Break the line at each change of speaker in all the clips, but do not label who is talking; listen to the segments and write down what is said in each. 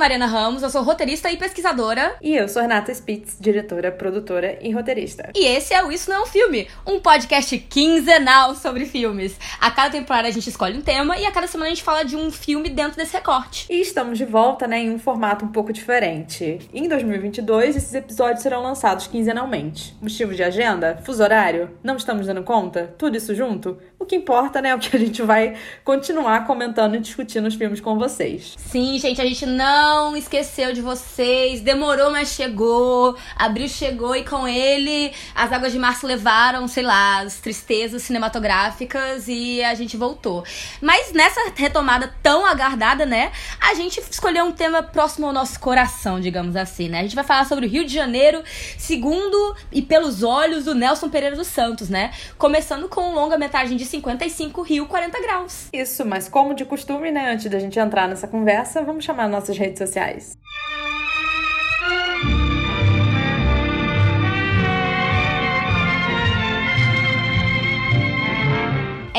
Mariana Ramos, eu sou roteirista e pesquisadora.
E eu sou Renata Spitz, diretora, produtora e roteirista.
E esse é o Isso Não é um Filme, um podcast quinzenal sobre filmes. A cada temporada a gente escolhe um tema e a cada semana a gente fala de um filme dentro desse recorte.
E estamos de volta, né, em um formato um pouco diferente. Em 2022, esses episódios serão lançados quinzenalmente. Motivo de agenda? Fuso horário? Não estamos dando conta? Tudo isso junto? O que importa, né, é o que a gente vai continuar comentando e discutindo os filmes com vocês.
Sim, gente, a gente não esqueceu de vocês. Demorou, mas chegou. Abril chegou e com ele as águas de março levaram, sei lá, as tristezas cinematográficas e a gente voltou. Mas nessa retomada tão aguardada, né, a gente escolheu um tema próximo ao nosso coração, digamos assim, né? A gente vai falar sobre o Rio de Janeiro, segundo e pelos olhos do Nelson Pereira dos Santos, né? Começando com longa-metragem de 55 Rio 40 graus.
Isso, mas como de costume, né, antes da gente entrar nessa conversa, vamos chamar nossas redes sociais.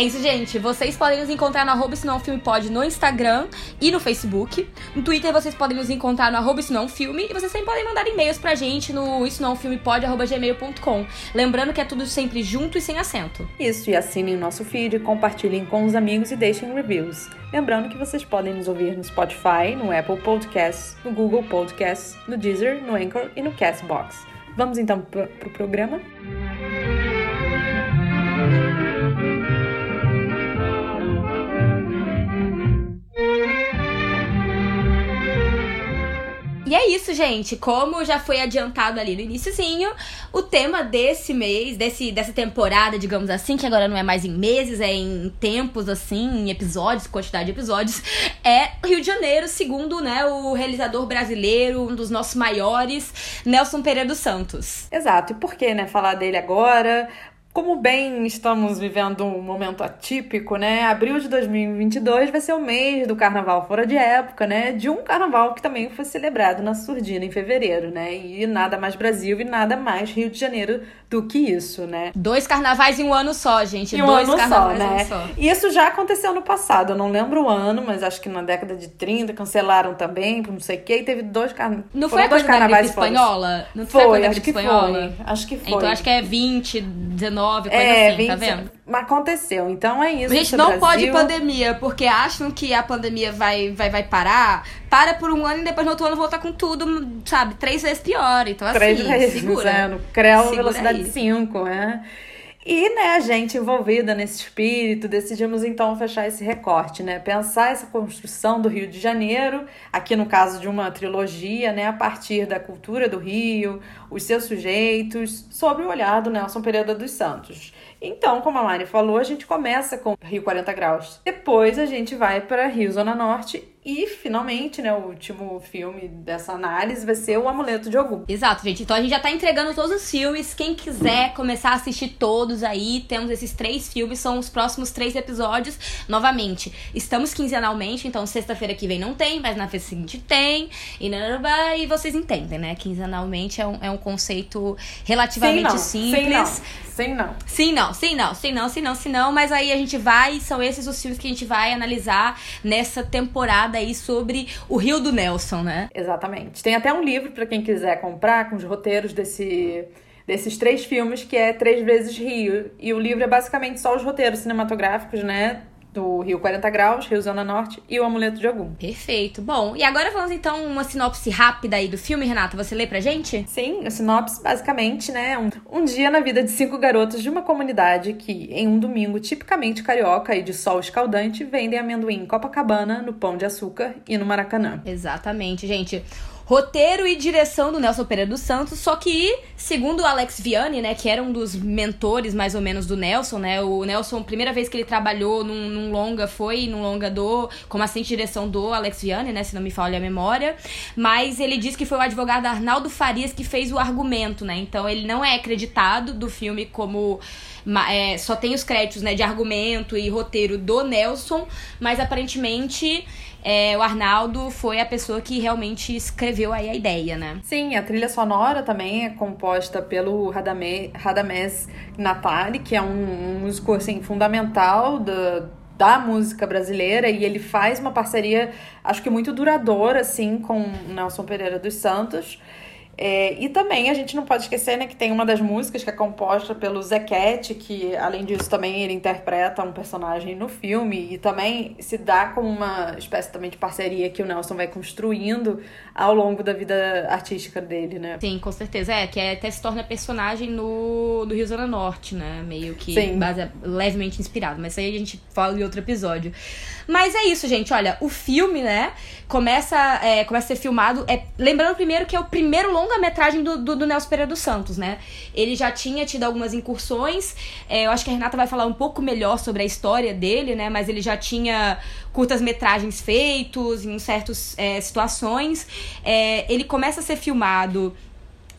É isso, gente. Vocês podem nos encontrar no arroba Senão Filme Pode no Instagram e no Facebook. No Twitter vocês podem nos encontrar no arroba Não Filme. E vocês também podem mandar e-mails pra gente no isso não filme arroba gmail.com. Lembrando que é tudo sempre junto e sem acento.
Isso, e assinem o nosso feed, compartilhem com os amigos e deixem reviews. Lembrando que vocês podem nos ouvir no Spotify, no Apple Podcasts, no Google Podcasts, no Deezer, no Anchor e no Castbox. Vamos então pro, pro programa?
E é isso, gente. Como já foi adiantado ali no iníciozinho, o tema desse mês, desse, dessa temporada, digamos assim, que agora não é mais em meses, é em tempos, assim, em episódios, quantidade de episódios, é Rio de Janeiro, segundo né, o realizador brasileiro, um dos nossos maiores, Nelson Pereira dos Santos.
Exato. E por que, né, falar dele agora? Como bem estamos vivendo um momento atípico, né? Abril de 2022 vai ser o mês do carnaval fora de época, né? De um carnaval que também foi celebrado na Surdina em fevereiro, né? E nada mais Brasil e nada mais Rio de Janeiro do que isso, né?
Dois carnavais em um ano só, gente.
Em um
Dois
ano só,
carnavais
né?
em um ano só.
Isso já aconteceu no passado, eu não lembro o ano, mas acho que na década de 30 cancelaram também, por não sei o quê, e teve dois carnavais.
Não foi a coisa da espanhola? Não foi, a
Foi,
da
acho que
espanhola?
foi. Acho que foi.
Então acho que é 20, 19, coisa
é,
assim, tá
20
vendo?
Mas aconteceu, então é isso.
Gente,
isso é
não
Brasil.
pode pandemia, porque acham que a pandemia vai, vai, vai parar, para por um ano e depois no outro ano voltar com tudo, sabe, três vezes pior. Então, assim,
Três vezes,
segura.
no CREL
Segura
velocidade
aí.
5, né? E, né, a gente envolvida nesse espírito, decidimos então fechar esse recorte, né? Pensar essa construção do Rio de Janeiro, aqui no caso de uma trilogia, né, a partir da cultura do Rio, os seus sujeitos, sob o olhar do Nelson Pereira dos Santos. Então, como a Mari falou, a gente começa com Rio 40 graus. Depois a gente vai para Rio Zona Norte e, finalmente, né, o último filme dessa análise vai ser O Amuleto de Ogum.
Exato, gente. Então a gente já tá entregando todos os filmes. Quem quiser começar a assistir todos aí, temos esses três filmes, são os próximos três episódios. Novamente, estamos quinzenalmente, então sexta-feira que vem não tem, mas na feira seguinte tem. E, e vocês entendem, né? Quinzenalmente é um, é um conceito relativamente
Sim,
simples.
Sim, não.
Sim,
não,
sim, não, sim, não, sim, não, sim, não. Mas aí a gente vai, são esses os filmes que a gente vai analisar nessa temporada aí sobre o Rio do Nelson, né?
Exatamente. Tem até um livro para quem quiser comprar com os roteiros desse, desses três filmes, que é Três Vezes Rio. E o livro é basicamente só os roteiros cinematográficos, né? Do Rio 40 Graus, Rio Zona Norte e o Amuleto de Ogum.
Perfeito. Bom, e agora vamos então uma sinopse rápida aí do filme, Renata. Você lê pra gente?
Sim, a sinopse basicamente, né? Um, um dia na vida de cinco garotos de uma comunidade que, em um domingo tipicamente carioca e de sol escaldante, vendem amendoim em Copacabana, no Pão de Açúcar e no Maracanã.
Exatamente, gente. Roteiro e direção do Nelson Pereira dos Santos, só que, segundo o Alex Vianney, né, que era um dos mentores mais ou menos do Nelson, né, o Nelson, primeira vez que ele trabalhou num, num longa foi num longa do, como assistente de direção do Alex Vianney, né, se não me falha a memória, mas ele diz que foi o advogado Arnaldo Farias que fez o argumento, né, então ele não é acreditado do filme como é, só tem os créditos né, de argumento e roteiro do Nelson, mas aparentemente é, o Arnaldo foi a pessoa que realmente escreveu aí a ideia, né?
Sim, a trilha sonora também é composta pelo Radamés Natali, que é um, um músico assim, fundamental da, da música brasileira e ele faz uma parceria, acho que muito duradoura, assim, com Nelson Pereira dos Santos. É, e também a gente não pode esquecer né, que tem uma das músicas que é composta pelo Zequete, que além disso também ele interpreta um personagem no filme e também se dá como uma espécie também de parceria que o Nelson vai construindo ao longo da vida artística dele, né?
Sim, com certeza. É, que é, até se torna personagem no, do Rio Zona Norte, né? Meio que base, levemente inspirado. Mas isso aí a gente fala em outro episódio. Mas é isso, gente. Olha, o filme, né, começa, é, começa a ser filmado. É, lembrando primeiro que é o primeiro longa-metragem do, do, do, Nelson Pereira dos Santos, né? Ele já tinha tido algumas incursões. É, eu acho que a Renata vai falar um pouco melhor sobre a história dele, né? Mas ele já tinha curtas-metragens feitos em certas é, situações. É, ele começa a ser filmado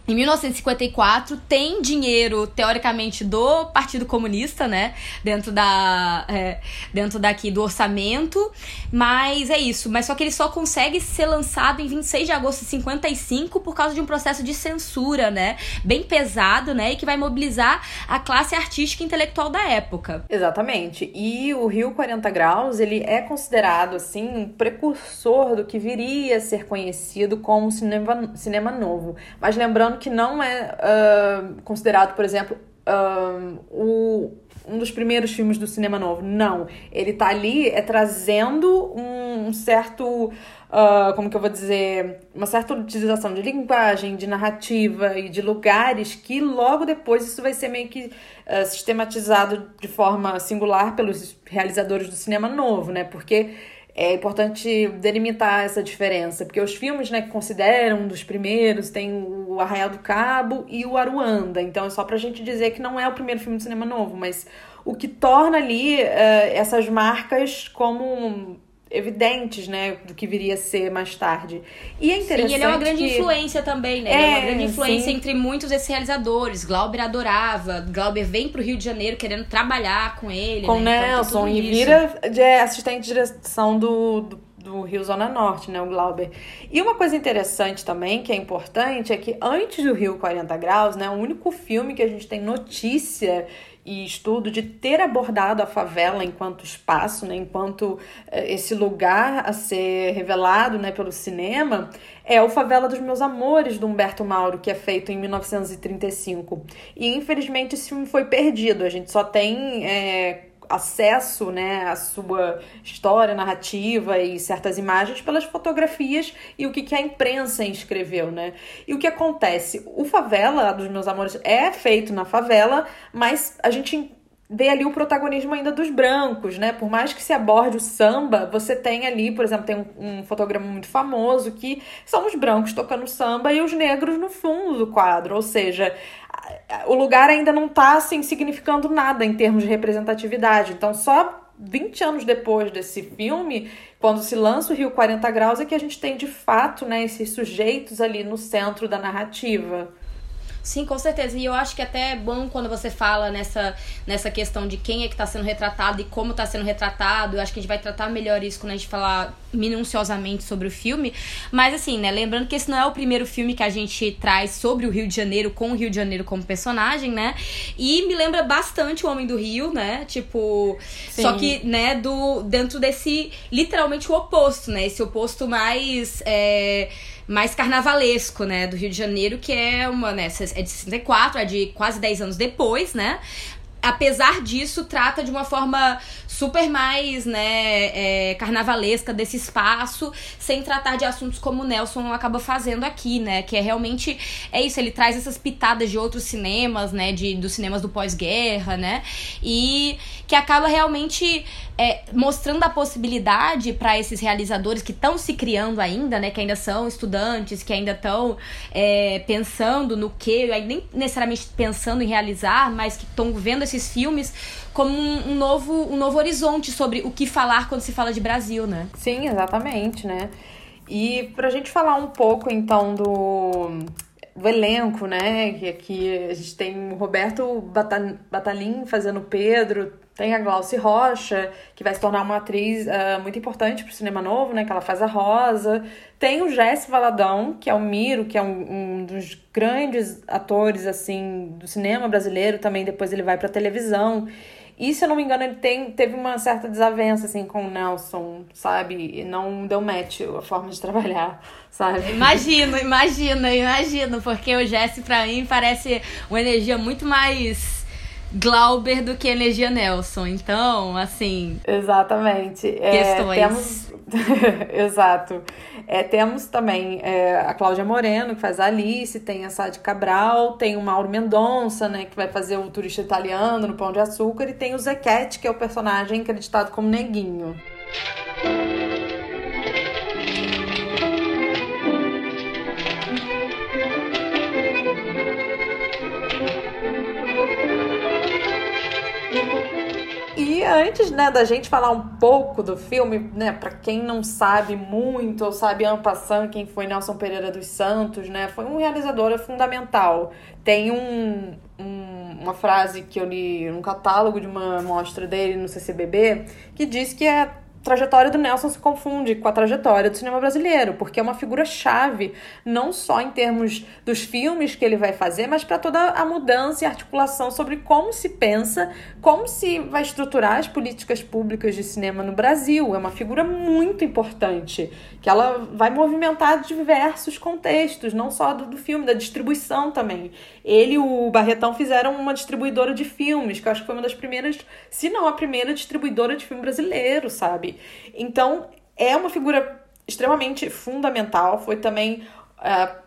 em 1954 tem dinheiro teoricamente do Partido Comunista, né, dentro da é, dentro daqui do orçamento, mas é isso. Mas só que ele só consegue ser lançado em 26 de agosto de 55 por causa de um processo de censura, né, bem pesado, né, e que vai mobilizar a classe artística e intelectual da época.
Exatamente. E o Rio 40 Graus ele é considerado assim um precursor do que viria a ser conhecido como cinema cinema novo. Mas lembrando que não é uh, considerado, por exemplo, uh, o, um dos primeiros filmes do cinema novo. Não. Ele tá ali é trazendo um, um certo. Uh, como que eu vou dizer? Uma certa utilização de linguagem, de narrativa e de lugares que logo depois isso vai ser meio que uh, sistematizado de forma singular pelos realizadores do cinema novo, né? Porque é importante delimitar essa diferença, porque os filmes né, que consideram um dos primeiros tem o Arraial do Cabo e o Aruanda, então é só pra gente dizer que não é o primeiro filme de cinema novo, mas o que torna ali uh, essas marcas como evidentes, né, do que viria a ser mais tarde. E é interessante
Sim, ele é uma grande que... influência também, né? É, ele é uma grande influência sim. entre muitos desses realizadores. Glauber adorava, Glauber vem pro Rio de Janeiro querendo trabalhar com ele,
Com
né?
Nelson, então, e vira de assistente de direção do, do do Rio Zona Norte, né, o Glauber. E uma coisa interessante também, que é importante, é que antes do Rio 40 Graus, né, o único filme que a gente tem notícia e estudo de ter abordado a favela enquanto espaço, né, enquanto eh, esse lugar a ser revelado né, pelo cinema, é o Favela dos Meus Amores, do Humberto Mauro, que é feito em 1935. E infelizmente esse filme foi perdido, a gente só tem. É, acesso né, à sua história, narrativa e certas imagens pelas fotografias e o que, que a imprensa escreveu, né? E o que acontece? O Favela, dos meus amores, é feito na favela, mas a gente vê ali o protagonismo ainda dos brancos, né? Por mais que se aborde o samba, você tem ali, por exemplo, tem um, um, fotograma muito famoso que são os brancos tocando samba e os negros no fundo do quadro, ou seja, o lugar ainda não está assim, significando nada em termos de representatividade. Então, só 20 anos depois desse filme, quando se lança o Rio 40 Graus, é que a gente tem de fato né, esses sujeitos ali no centro da narrativa.
Sim, com certeza. E eu acho que até é bom quando você fala nessa, nessa questão de quem é que está sendo retratado e como está sendo retratado. Eu acho que a gente vai tratar melhor isso quando a gente falar minuciosamente sobre o filme. Mas assim, né, lembrando que esse não é o primeiro filme que a gente traz sobre o Rio de Janeiro com o Rio de Janeiro como personagem, né? E me lembra bastante o Homem do Rio, né? Tipo, Sim. só que, né, do dentro desse literalmente o oposto, né? Esse oposto mais é, mais carnavalesco, né, do Rio de Janeiro, que é uma, né, é de 64, é de quase 10 anos depois, né? apesar disso, trata de uma forma super mais, né, é, carnavalesca desse espaço, sem tratar de assuntos como o Nelson acaba fazendo aqui, né? Que é realmente é isso, ele traz essas pitadas de outros cinemas, né? De, dos cinemas do pós-guerra, né? E que acaba realmente é, mostrando a possibilidade para esses realizadores que estão se criando ainda, né? Que ainda são estudantes, que ainda estão é, pensando no que, nem necessariamente pensando em realizar, mas que estão vendo esses filmes como um, um, novo, um novo horizonte sobre o que falar quando se fala de Brasil, né?
Sim, exatamente, né? E pra gente falar um pouco então do, do elenco, né? Que aqui a gente tem o Roberto Batalin fazendo Pedro, tem a Glauci Rocha, que vai se tornar uma atriz uh, muito importante pro cinema novo, né? Que ela faz a Rosa. Tem o Jesse Valadão, que é o Miro, que é um, um, dos grandes atores, assim, do cinema brasileiro. Também depois ele vai pra televisão. E, se eu não me engano, ele tem, teve uma certa desavença, assim, com o Nelson, sabe? E não deu match a forma de trabalhar, sabe?
Imagino, imagino, imagino. Porque o Jesse, pra mim, parece uma energia muito mais Glauber do que Energia Nelson. Então, assim.
Exatamente.
Questões.
É, temos... Exato. É, temos também é, a Cláudia Moreno, que faz a Alice, tem a Sade Cabral, tem o Mauro Mendonça, né, que vai fazer o turista italiano no Pão de Açúcar, e tem o Zequete, que é o personagem acreditado como Neguinho. Antes, né, da gente falar um pouco do filme, né, para quem não sabe muito ou sabe ampassando quem foi Nelson Pereira dos Santos, né, foi um realizador fundamental. Tem um, um, uma frase que eu li num catálogo de uma mostra dele no CCBB que diz que é trajetória do Nelson se confunde com a trajetória do cinema brasileiro, porque é uma figura chave, não só em termos dos filmes que ele vai fazer, mas para toda a mudança e articulação sobre como se pensa, como se vai estruturar as políticas públicas de cinema no Brasil. É uma figura muito importante, que ela vai movimentar diversos contextos, não só do, do filme, da distribuição também. Ele e o Barretão fizeram uma distribuidora de filmes, que eu acho que foi uma das primeiras, se não a primeira distribuidora de filme brasileiro, sabe? Então, é uma figura extremamente fundamental. Foi também uh,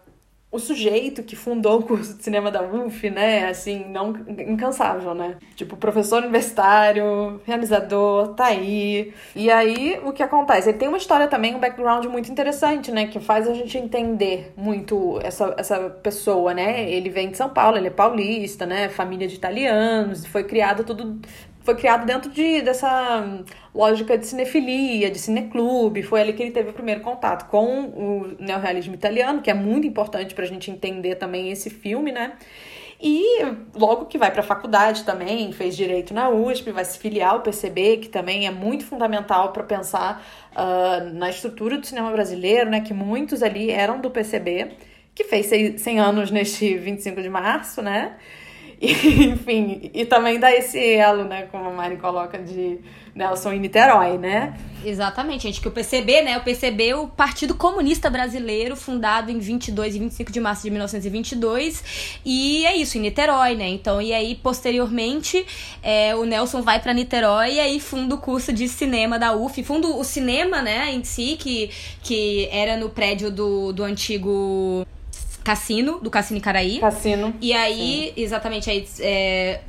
o sujeito que fundou o curso de cinema da UF, né? Assim, não incansável, né? Tipo, professor universitário, realizador, tá aí. E aí, o que acontece? Ele tem uma história também, um background muito interessante, né? Que faz a gente entender muito essa, essa pessoa, né? Ele vem de São Paulo, ele é paulista, né? Família de italianos, foi criado tudo foi criado dentro de, dessa lógica de cinefilia, de cineclube. Foi ali que ele teve o primeiro contato com o neorrealismo italiano, que é muito importante para a gente entender também esse filme, né? E logo que vai para a faculdade também, fez direito na USP, vai se filiar ao PCB, que também é muito fundamental para pensar uh, na estrutura do cinema brasileiro, né? Que muitos ali eram do PCB, que fez 100 anos neste 25 de março, né? Enfim, e também dá esse elo, né, como a Mari coloca, de Nelson e Niterói, né?
Exatamente, gente, que o PCB, né, o PCB é o Partido Comunista Brasileiro, fundado em 22 e 25 de março de 1922, e é isso, em Niterói, né, então, e aí, posteriormente, é, o Nelson vai para Niterói e aí funda o curso de cinema da UF, funda o cinema, né, em si, que, que era no prédio do, do antigo Cassino, do Cassino Icaraí.
Cassino.
E aí, Sim. exatamente, aí é,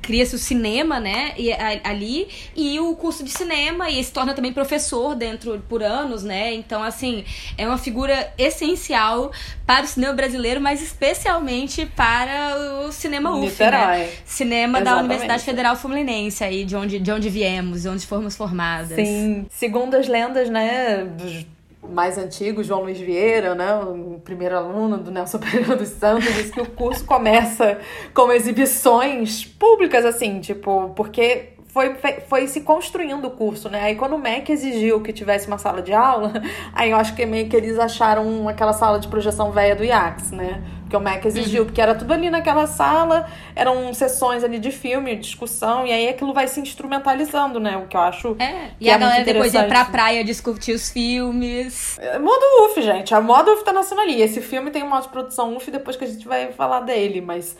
cria-se o cinema, né, e, a, ali, e o curso de cinema, e se torna também professor dentro por anos, né, então, assim, é uma figura essencial para o cinema brasileiro, mas especialmente para o cinema UF, né? Cinema Exatamente. da Universidade Federal Fluminense, aí, de onde, de onde viemos, de onde fomos formadas.
Sim, segundo as lendas, né, dos mais antigo, João Luiz Vieira, né, o primeiro aluno do Nelson Pereira dos Santos, disse que o curso começa com exibições públicas, assim, tipo, porque foi, foi se construindo o curso, né? Aí quando o MEC exigiu que tivesse uma sala de aula, aí eu acho que meio que eles acharam aquela sala de projeção velha do IAX, né? que o MEC exigiu, uhum. porque era tudo ali naquela sala, eram sessões ali de filme, discussão, e aí aquilo vai se instrumentalizando, né? O que eu acho.
É, e é a galera depois ia pra praia discutir os filmes.
É, modo UF, gente. A moda UF tá nascendo ali. Esse filme tem um modo de produção UF depois que a gente vai falar dele, mas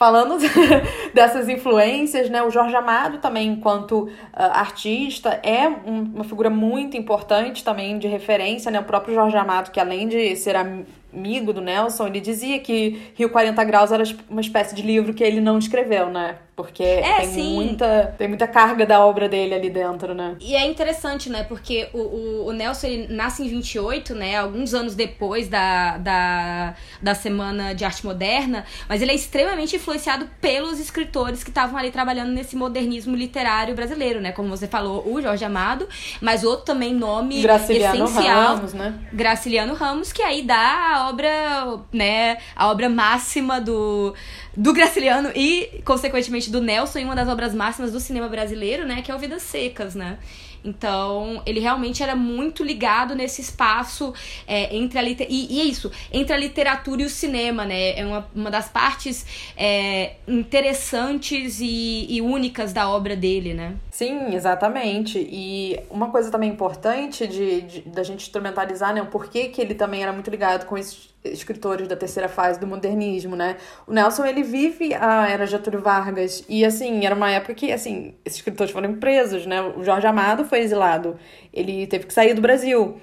falando dessas influências, né? O Jorge Amado também, enquanto uh, artista, é um, uma figura muito importante também de referência, né? O próprio Jorge Amado, que além de ser amigo do Nelson, ele dizia que Rio 40 Graus era uma espécie de livro que ele não escreveu, né? Porque é, tem, sim. muita, tem muita carga da obra dele ali dentro, né?
E é interessante, né? Porque o, o, o Nelson ele nasce em 28, né? Alguns anos depois da, da, da Semana de Arte Moderna, mas ele é extremamente influenciado pelos escritores que estavam ali trabalhando nesse modernismo literário brasileiro, né? Como você falou, o Jorge Amado, mas outro também nome Graciliano essencial. Ramos, né? Graciliano Ramos, que aí dá a obra, né? A obra máxima do do Graciliano e, consequentemente, do Nelson em uma das obras máximas do cinema brasileiro, né? Que é o Vidas Secas, né? Então, ele realmente era muito ligado nesse espaço é, entre a. E, e, é isso, entre a literatura e o cinema, né? É uma, uma das partes é, interessantes e, e, únicas da obra dele, né?
Sim, exatamente. E uma coisa também importante de, de da gente instrumentalizar, né? O porquê que ele também era muito ligado com esses escritores da terceira fase do modernismo, né? O Nelson, ele vive a era Getúlio Vargas e, assim, era uma época que, assim, esses escritores foram presos, né? O Jorge Amado foi exilado, ele teve que sair do Brasil.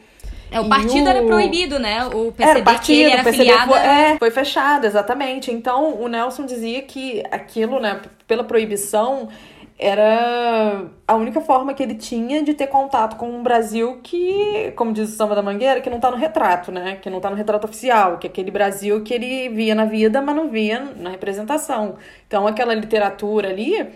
É, o partido o... era proibido, né? O PCB era, partido, que era o PCB
foi, é, foi fechado, exatamente. Então, o Nelson dizia que aquilo, né, pela proibição, era a única forma que ele tinha de ter contato com um Brasil que, como diz o Samba da Mangueira, que não tá no retrato, né? Que não tá no retrato oficial, que é aquele Brasil que ele via na vida, mas não via na representação. Então, aquela literatura ali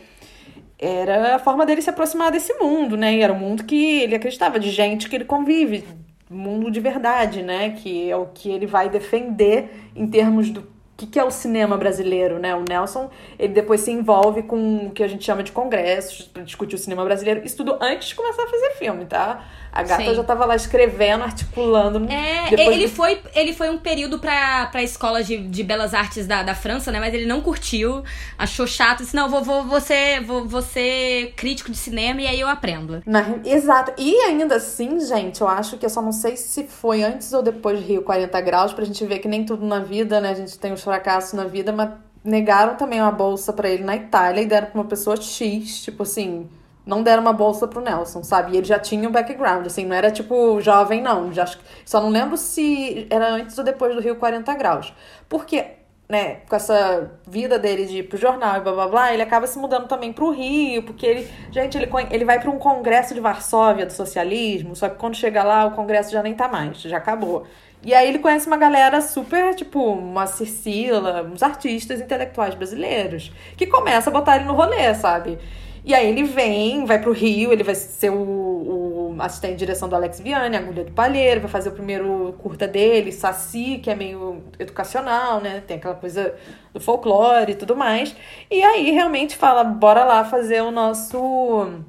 era a forma dele se aproximar desse mundo, né? E era um mundo que ele acreditava, de gente que ele convive, mundo de verdade, né? Que é o que ele vai defender em termos do que, que é o cinema brasileiro, né? O Nelson, ele depois se envolve com o que a gente chama de congressos para discutir o cinema brasileiro. Isso tudo antes de começar a fazer filme, tá? A gata Sim. já tava lá escrevendo, articulando.
É, ele, foi, ele foi um período pra, pra escola de, de belas artes da, da França, né? Mas ele não curtiu, achou chato. Disse, não, vou, vou, vou, ser, vou, vou ser crítico de cinema e aí eu aprendo.
Na, exato. E ainda assim, gente, eu acho que eu só não sei se foi antes ou depois de Rio 40 Graus, pra gente ver que nem tudo na vida, né? A gente tem os fracassos na vida, mas negaram também uma bolsa para ele na Itália e deram pra uma pessoa X, tipo assim não deram uma bolsa pro Nelson, sabe? E ele já tinha um background, assim, não era tipo jovem, não. Já, só não lembro se era antes ou depois do Rio 40 Graus. Porque, né, com essa vida dele de ir pro jornal e blá blá blá, ele acaba se mudando também pro Rio, porque ele, gente, ele, ele vai para um congresso de Varsóvia do socialismo, só que quando chega lá o congresso já nem tá mais, já acabou. E aí ele conhece uma galera super, tipo, uma Cecila, uns artistas intelectuais brasileiros, que começa a botar ele no rolê, sabe? E aí ele vem, vai pro Rio, ele vai ser o, o assistente de direção do Alex Viane, Agulha do Palheiro, vai fazer o primeiro curta dele, Saci, que é meio educacional, né? Tem aquela coisa do folclore e tudo mais. E aí realmente fala, bora lá fazer o nosso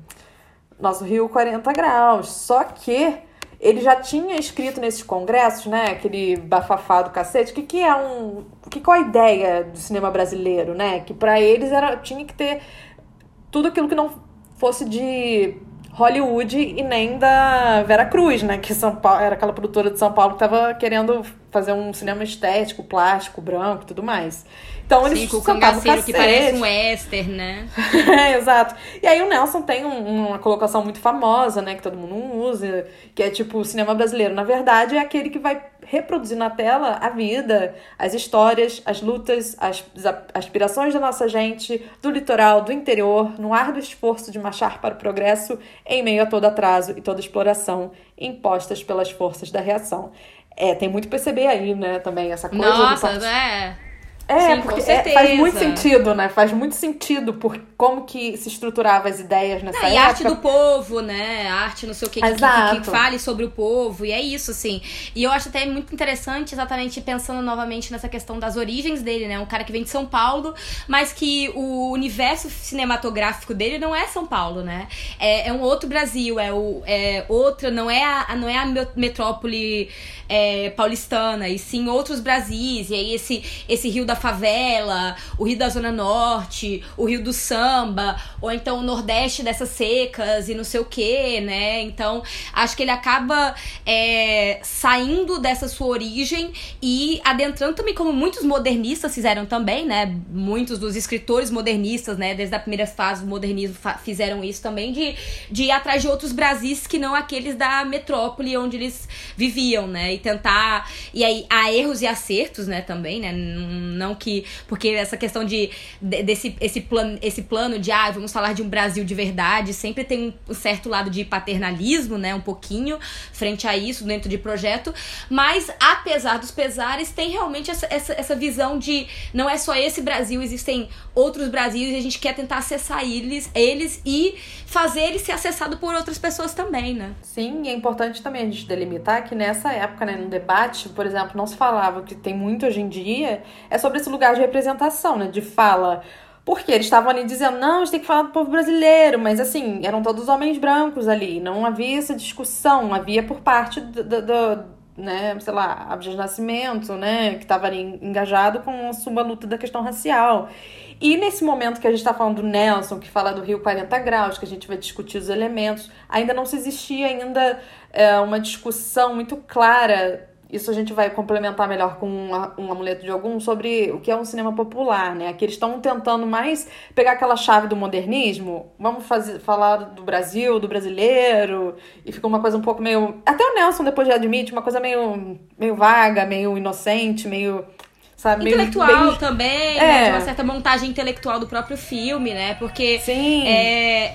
nosso Rio 40 graus. Só que ele já tinha escrito nesses congressos, né? Aquele bafafá do cacete, que, que é um. Que, qual a ideia do cinema brasileiro, né? Que para eles era, tinha que ter tudo aquilo que não fosse de Hollywood e nem da Vera Cruz, né? Que São Paulo, era aquela produtora de São Paulo que estava querendo fazer um cinema estético, plástico, branco e tudo mais. Então eles Sim, com o cangaceiro
que parece um western, né?
é, exato. E aí o Nelson tem um, uma colocação muito famosa, né? Que todo mundo usa, que é tipo, o cinema brasileiro, na verdade, é aquele que vai reproduzir na tela a vida, as histórias, as lutas, as aspirações da nossa gente, do litoral, do interior, no ar do esforço de marchar para o progresso em meio a todo atraso e toda exploração impostas pelas forças da reação. É, tem muito perceber aí, né, também, essa coisa.
Nossa, do... é.
É, Sim, porque é, faz muito sentido, né? Faz muito sentido por como que se estruturava as ideias nessa não, época.
E arte do povo, né? Arte não sei o que, que, que, que, fale sobre o povo. E é isso, assim. E eu acho até muito interessante, exatamente pensando novamente nessa questão das origens dele, né? Um cara que vem de São Paulo, mas que o universo cinematográfico dele não é São Paulo, né? É, é um outro Brasil, é, o, é outra, não é a, não é a metrópole é, paulistana, e sim outros Brasis. E aí esse, esse Rio da da favela, o Rio da Zona Norte, o Rio do Samba, ou então o Nordeste dessas secas e não sei o que, né? Então, acho que ele acaba é, saindo dessa sua origem e adentrando também, como muitos modernistas fizeram também, né? Muitos dos escritores modernistas, né? Desde a primeira fase do modernismo fizeram isso também, de, de ir atrás de outros Brasis que não aqueles da metrópole onde eles viviam, né? E tentar. E aí há erros e acertos, né? Também, né? Não que. Porque essa questão de. desse esse plano, esse plano de, ah, vamos falar de um Brasil de verdade, sempre tem um certo lado de paternalismo, né? Um pouquinho, frente a isso, dentro de projeto. Mas, apesar dos pesares, tem realmente essa, essa, essa visão de não é só esse Brasil, existem outros Brasis e a gente quer tentar acessar eles, eles e fazer eles ser acessado por outras pessoas também, né?
Sim, e é importante também a gente delimitar que nessa época, né, no debate, por exemplo, não se falava que tem muito hoje em dia, é sobre esse lugar de representação, né, de fala. Porque eles estavam ali dizendo, não, a gente tem que falar do povo brasileiro, mas assim, eram todos homens brancos ali, não havia essa discussão, havia por parte do, do, do né, sei lá, Abdias Nascimento, né, que estava ali engajado com a sua luta da questão racial. E nesse momento que a gente está falando do Nelson, que fala do Rio 40 Graus, que a gente vai discutir os elementos, ainda não se existia ainda é, uma discussão muito clara. Isso a gente vai complementar melhor com um, um amuleto de algum sobre o que é um cinema popular, né? Aqui eles estão tentando mais pegar aquela chave do modernismo. Vamos fazer, falar do Brasil, do brasileiro, e fica uma coisa um pouco meio. Até o Nelson depois já admite, uma coisa meio, meio vaga, meio inocente, meio
Sabe, intelectual bem... também, é. né? De uma certa montagem intelectual do próprio filme, né? Porque
Sim.
é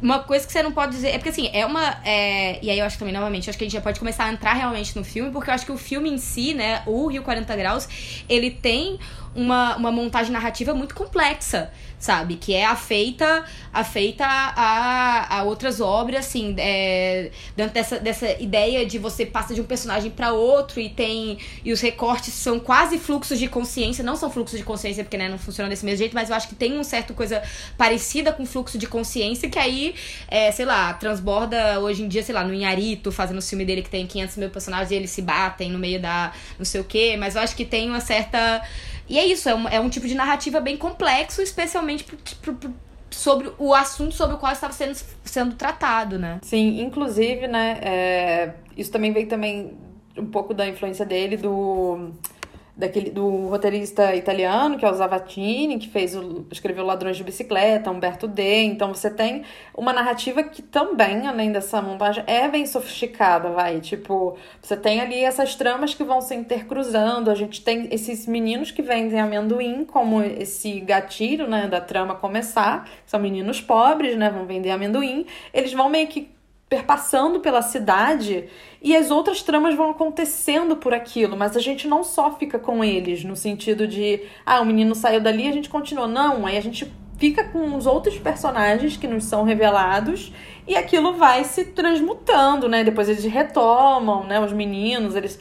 uma coisa que você não pode dizer. É porque assim, é uma. É, e aí eu acho também, novamente, acho que a gente já pode começar a entrar realmente no filme, porque eu acho que o filme em si, né, o Rio 40 Graus, ele tem uma, uma montagem narrativa muito complexa sabe? Que é afeita, afeita a, a outras obras, assim, é, dentro dessa, dessa ideia de você passa de um personagem para outro e tem. E os recortes são quase fluxos de consciência, não são fluxos de consciência, porque né, não funciona desse mesmo jeito, mas eu acho que tem um certo coisa parecida com fluxo de consciência que aí, é, sei lá, transborda hoje em dia, sei lá, no Inharito, fazendo o filme dele que tem 500 mil personagens e eles se batem no meio da não sei o quê, mas eu acho que tem uma certa e é isso, é um, é um tipo de narrativa bem complexo, especialmente pro, pro, pro, sobre o assunto sobre o qual estava sendo, sendo tratado, né?
Sim, inclusive, né, é, isso também veio também um pouco da influência dele do daquele do roteirista italiano, que é o Zavatini, que fez o, escreveu Ladrões de Bicicleta, Humberto D. Então você tem uma narrativa que também, além dessa montagem, é bem sofisticada, vai. Tipo, você tem ali essas tramas que vão se intercruzando. A gente tem esses meninos que vendem amendoim como esse gatilho, né, da trama começar. São meninos pobres, né, vão vender amendoim. Eles vão meio que perpassando pela cidade e as outras tramas vão acontecendo por aquilo, mas a gente não só fica com eles no sentido de, ah, o menino saiu dali, a gente continua. Não, aí a gente fica com os outros personagens que nos são revelados e aquilo vai se transmutando, né? Depois eles retomam, né? Os meninos, eles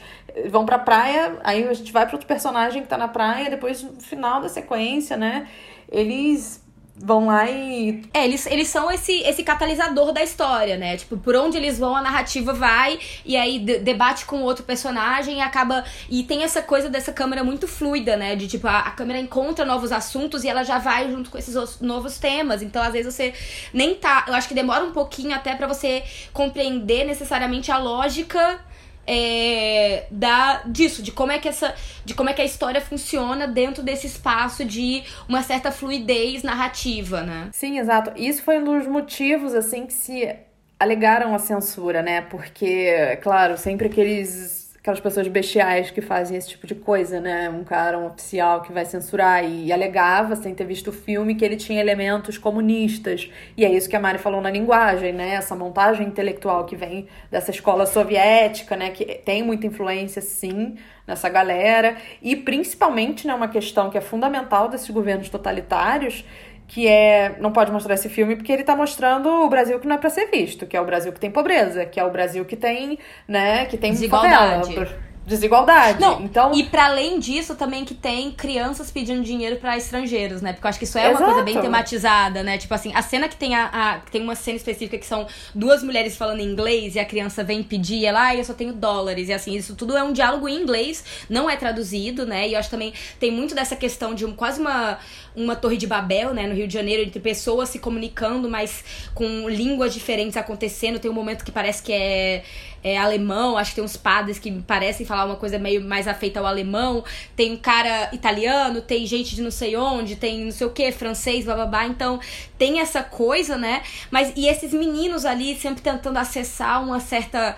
vão pra praia, aí a gente vai para outro personagem que tá na praia, depois no final da sequência, né? Eles vão lá e.
É, eles, eles são esse, esse catalisador da história, né? Tipo, por onde eles vão, a narrativa vai, e aí debate com outro personagem e acaba. E tem essa coisa dessa câmera muito fluida, né? De tipo, a, a câmera encontra novos assuntos e ela já vai junto com esses novos temas. Então, às vezes, você nem tá. Eu acho que demora um pouquinho até para você compreender necessariamente a lógica é, da disso, de como é que essa, de como é que a história funciona dentro desse espaço de uma certa fluidez narrativa, né?
Sim, exato. Isso foi um dos motivos assim que se alegaram a censura, né? Porque, claro, sempre aqueles aquelas pessoas bestiais que fazem esse tipo de coisa, né? Um cara, um oficial que vai censurar e, alegava, sem ter visto o filme, que ele tinha elementos comunistas. E é isso que a Mari falou na linguagem, né? Essa montagem intelectual que vem dessa escola soviética, né? Que tem muita influência, sim, nessa galera. E principalmente, né, uma questão que é fundamental desses governos totalitários, que é não pode mostrar esse filme porque ele tá mostrando o Brasil que não é para ser visto, que é o Brasil que tem pobreza, que é o Brasil que tem, né, que tem
desigualdade.
favela. desigualdade. Não, então...
E para além disso, também que tem crianças pedindo dinheiro para estrangeiros, né? Porque eu acho que isso é Exato. uma coisa bem tematizada, né? Tipo assim, a cena que tem a, a, tem uma cena específica que são duas mulheres falando inglês e a criança vem pedir e ela, ah, eu só tenho dólares. E assim, isso tudo é um diálogo em inglês, não é traduzido, né? E eu acho também tem muito dessa questão de um, quase uma uma torre de Babel, né, no Rio de Janeiro, entre pessoas se comunicando, mas com línguas diferentes acontecendo. Tem um momento que parece que é, é alemão, acho que tem uns padres que parecem falar uma coisa meio mais afeita ao alemão. Tem um cara italiano, tem gente de não sei onde, tem não sei o que, francês, blá blá blá. Então tem essa coisa, né? Mas e esses meninos ali sempre tentando acessar uma certa,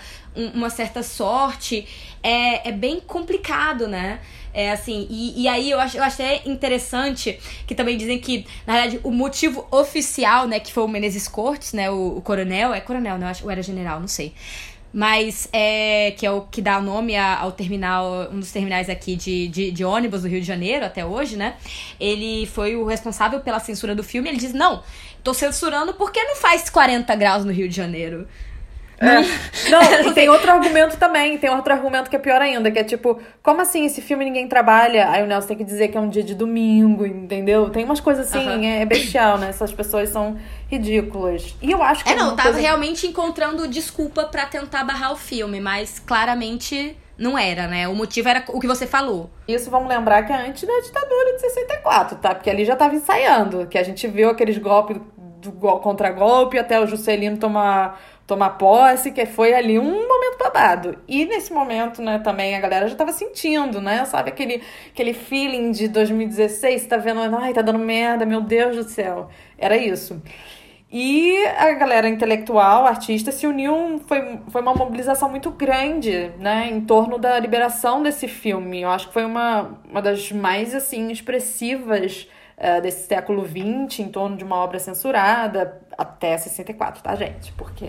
uma certa sorte. É, é bem complicado, né? É assim, e, e aí eu, acho, eu achei interessante que também dizem que, na verdade, o motivo oficial, né, que foi o Menezes Cortes, né, o, o coronel, é coronel, né, ou era general, não sei. Mas é que é o que dá o nome ao terminal, um dos terminais aqui de, de, de, ônibus do Rio de Janeiro até hoje, né? Ele foi o responsável pela censura do filme. Ele diz: Não, tô censurando porque não faz 40 graus no Rio de Janeiro.
É. Não, e tem outro argumento também, tem outro argumento que é pior ainda, que é tipo, como assim esse filme ninguém trabalha? Aí o Nelson tem que dizer que é um dia de domingo, entendeu? Tem umas coisas assim, uhum. é, bestial, né? Essas pessoas são ridículas. E eu acho que.
É, não, tava coisa... realmente encontrando desculpa para tentar barrar o filme, mas claramente não era, né? O motivo era o que você falou.
Isso vamos lembrar que é antes da ditadura de 64, tá? Porque ali já tava ensaiando, que a gente viu aqueles golpes do contra golpe até o Juscelino tomar tomar posse, que foi ali um momento babado. E nesse momento, né, também a galera já tava sentindo, né? Sabe aquele, aquele feeling de 2016, tá vendo, ai, tá dando merda, meu Deus do céu. Era isso. E a galera intelectual, artista, se uniu, foi, foi uma mobilização muito grande, né, em torno da liberação desse filme. Eu acho que foi uma, uma das mais, assim, expressivas uh, desse século XX, em torno de uma obra censurada, até 64, tá, gente? Porque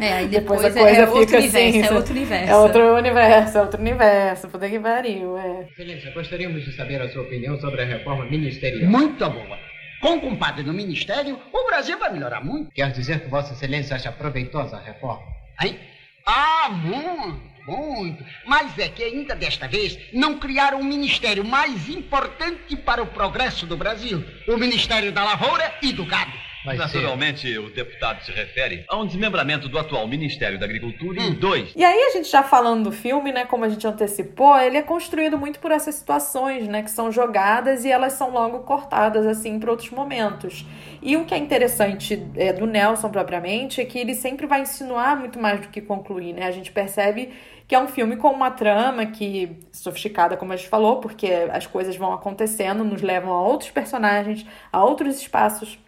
é, aí depois, depois a coisa é, é fica outro assim. Universo, é outro universo.
É outro universo, é outro universo. Puta que pariu, é.
Excelência, gostaríamos de saber a sua opinião sobre a reforma ministerial.
Muito boa. Com o compadre no ministério, o Brasil vai melhorar muito.
Quer dizer que Vossa Excelência acha proveitosa a reforma?
Hein? Ah, muito muito. Mas é que ainda desta vez não criaram um ministério mais importante para o progresso do Brasil: o Ministério da Lavoura e do Gado.
Mas Naturalmente, o deputado se refere a um desmembramento do atual Ministério da Agricultura hum. em dois.
E aí, a gente já falando do filme, né, como a gente antecipou, ele é construído muito por essas situações, né, que são jogadas e elas são logo cortadas, assim, para outros momentos. E o que é interessante é, do Nelson, propriamente, é que ele sempre vai insinuar muito mais do que concluir, né? A gente percebe que é um filme com uma trama que sofisticada, como a gente falou, porque as coisas vão acontecendo, nos levam a outros personagens, a outros espaços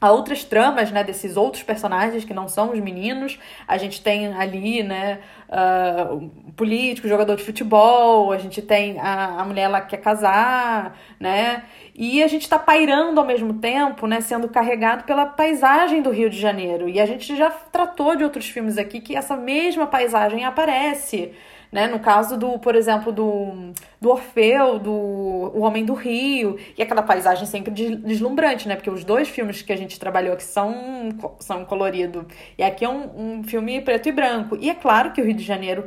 a outras tramas, né, desses outros personagens que não são os meninos. A gente tem ali, né, uh, político, jogador de futebol, a gente tem a, a mulher lá que quer casar, né, e a gente está pairando ao mesmo tempo, né, sendo carregado pela paisagem do Rio de Janeiro. E a gente já tratou de outros filmes aqui que essa mesma paisagem aparece, né? No caso do, por exemplo, do, do Orfeu, do O Homem do Rio, e aquela paisagem sempre deslumbrante, né? Porque os dois filmes que a gente trabalhou aqui são, são colorido. E aqui é um, um filme preto e branco. E é claro que o Rio de Janeiro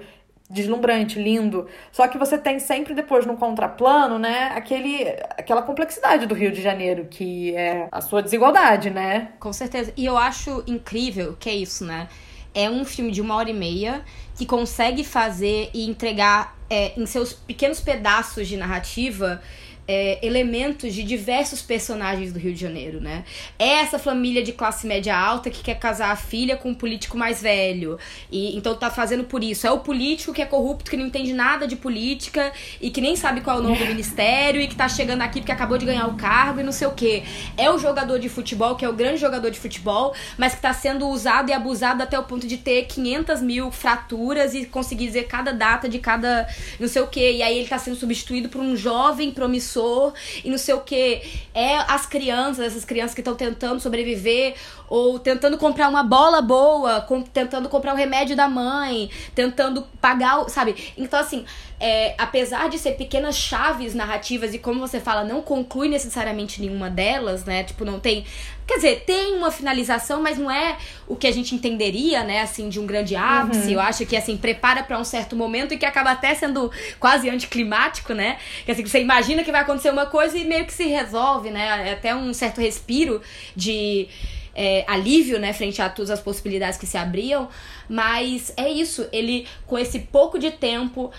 deslumbrante, lindo. Só que você tem sempre depois no contraplano, né, aquele, aquela complexidade do Rio de Janeiro, que é a sua desigualdade, né?
Com certeza. E eu acho incrível que é isso, né? É um filme de uma hora e meia que consegue fazer e entregar é, em seus pequenos pedaços de narrativa é, elementos de diversos personagens do Rio de Janeiro, né? É essa família de classe média alta que quer casar a filha com um político mais velho. E então tá fazendo por isso. É o político que é corrupto, que não entende nada de política e que nem sabe qual é o nome do ministério e que tá chegando aqui porque acabou de ganhar o cargo e não sei o quê. É o jogador de futebol, que é o grande jogador de futebol, mas que tá sendo usado e abusado até o ponto de ter 500 mil fraturas e conseguir dizer cada data de cada não sei o quê. E aí ele tá sendo substituído por um jovem promissor professor e não sei o que. É as crianças, essas crianças que estão tentando sobreviver ou tentando comprar uma bola boa, com, tentando comprar o remédio da mãe, tentando pagar, sabe? Então, assim, é, apesar de ser pequenas chaves narrativas e como você fala, não conclui necessariamente nenhuma delas, né? Tipo, não tem. Quer dizer, tem uma finalização, mas não é o que a gente entenderia, né? Assim, de um grande ápice.
Uhum.
Eu acho que, assim, prepara para um certo momento e que acaba até sendo quase anticlimático, né? Que, assim, você imagina que vai acontecer uma coisa e meio que se resolve, né? É até um certo respiro de é, alívio, né, frente a todas as possibilidades que se abriam, mas é isso, ele com esse pouco de tempo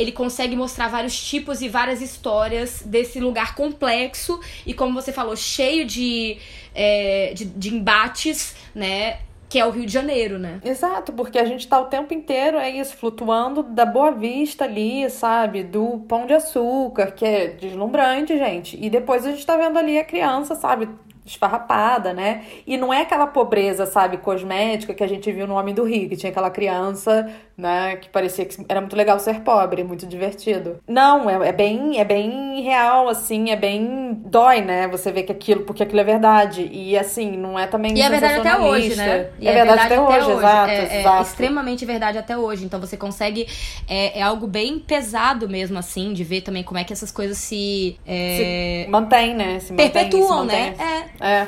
ele consegue mostrar vários tipos e várias histórias desse lugar complexo e, como você falou, cheio de, é, de, de embates, né? Que é o Rio de Janeiro, né?
Exato, porque a gente tá o tempo inteiro, é isso, flutuando da Boa Vista ali, sabe? Do Pão de Açúcar, que é deslumbrante, gente. E depois a gente tá vendo ali a criança, sabe? Esfarrapada, né? E não é aquela pobreza, sabe, cosmética que a gente viu no Homem do Rio, que tinha aquela criança, né, que parecia que era muito legal ser pobre, muito divertido. Não, é, é bem é bem real, assim, é bem dói, né? Você vê que aquilo, porque aquilo é verdade. E assim, não é também
E é verdade até hoje, né?
E é, é verdade, verdade, até, hoje, hoje. exato,
é,
exato.
É extremamente verdade até hoje. Então você consegue. É, é algo bem pesado mesmo, assim, de ver também como é que essas coisas se.
É... se mantém, né? Se mantém,
perpetuam,
se
mantém.
né? É. É.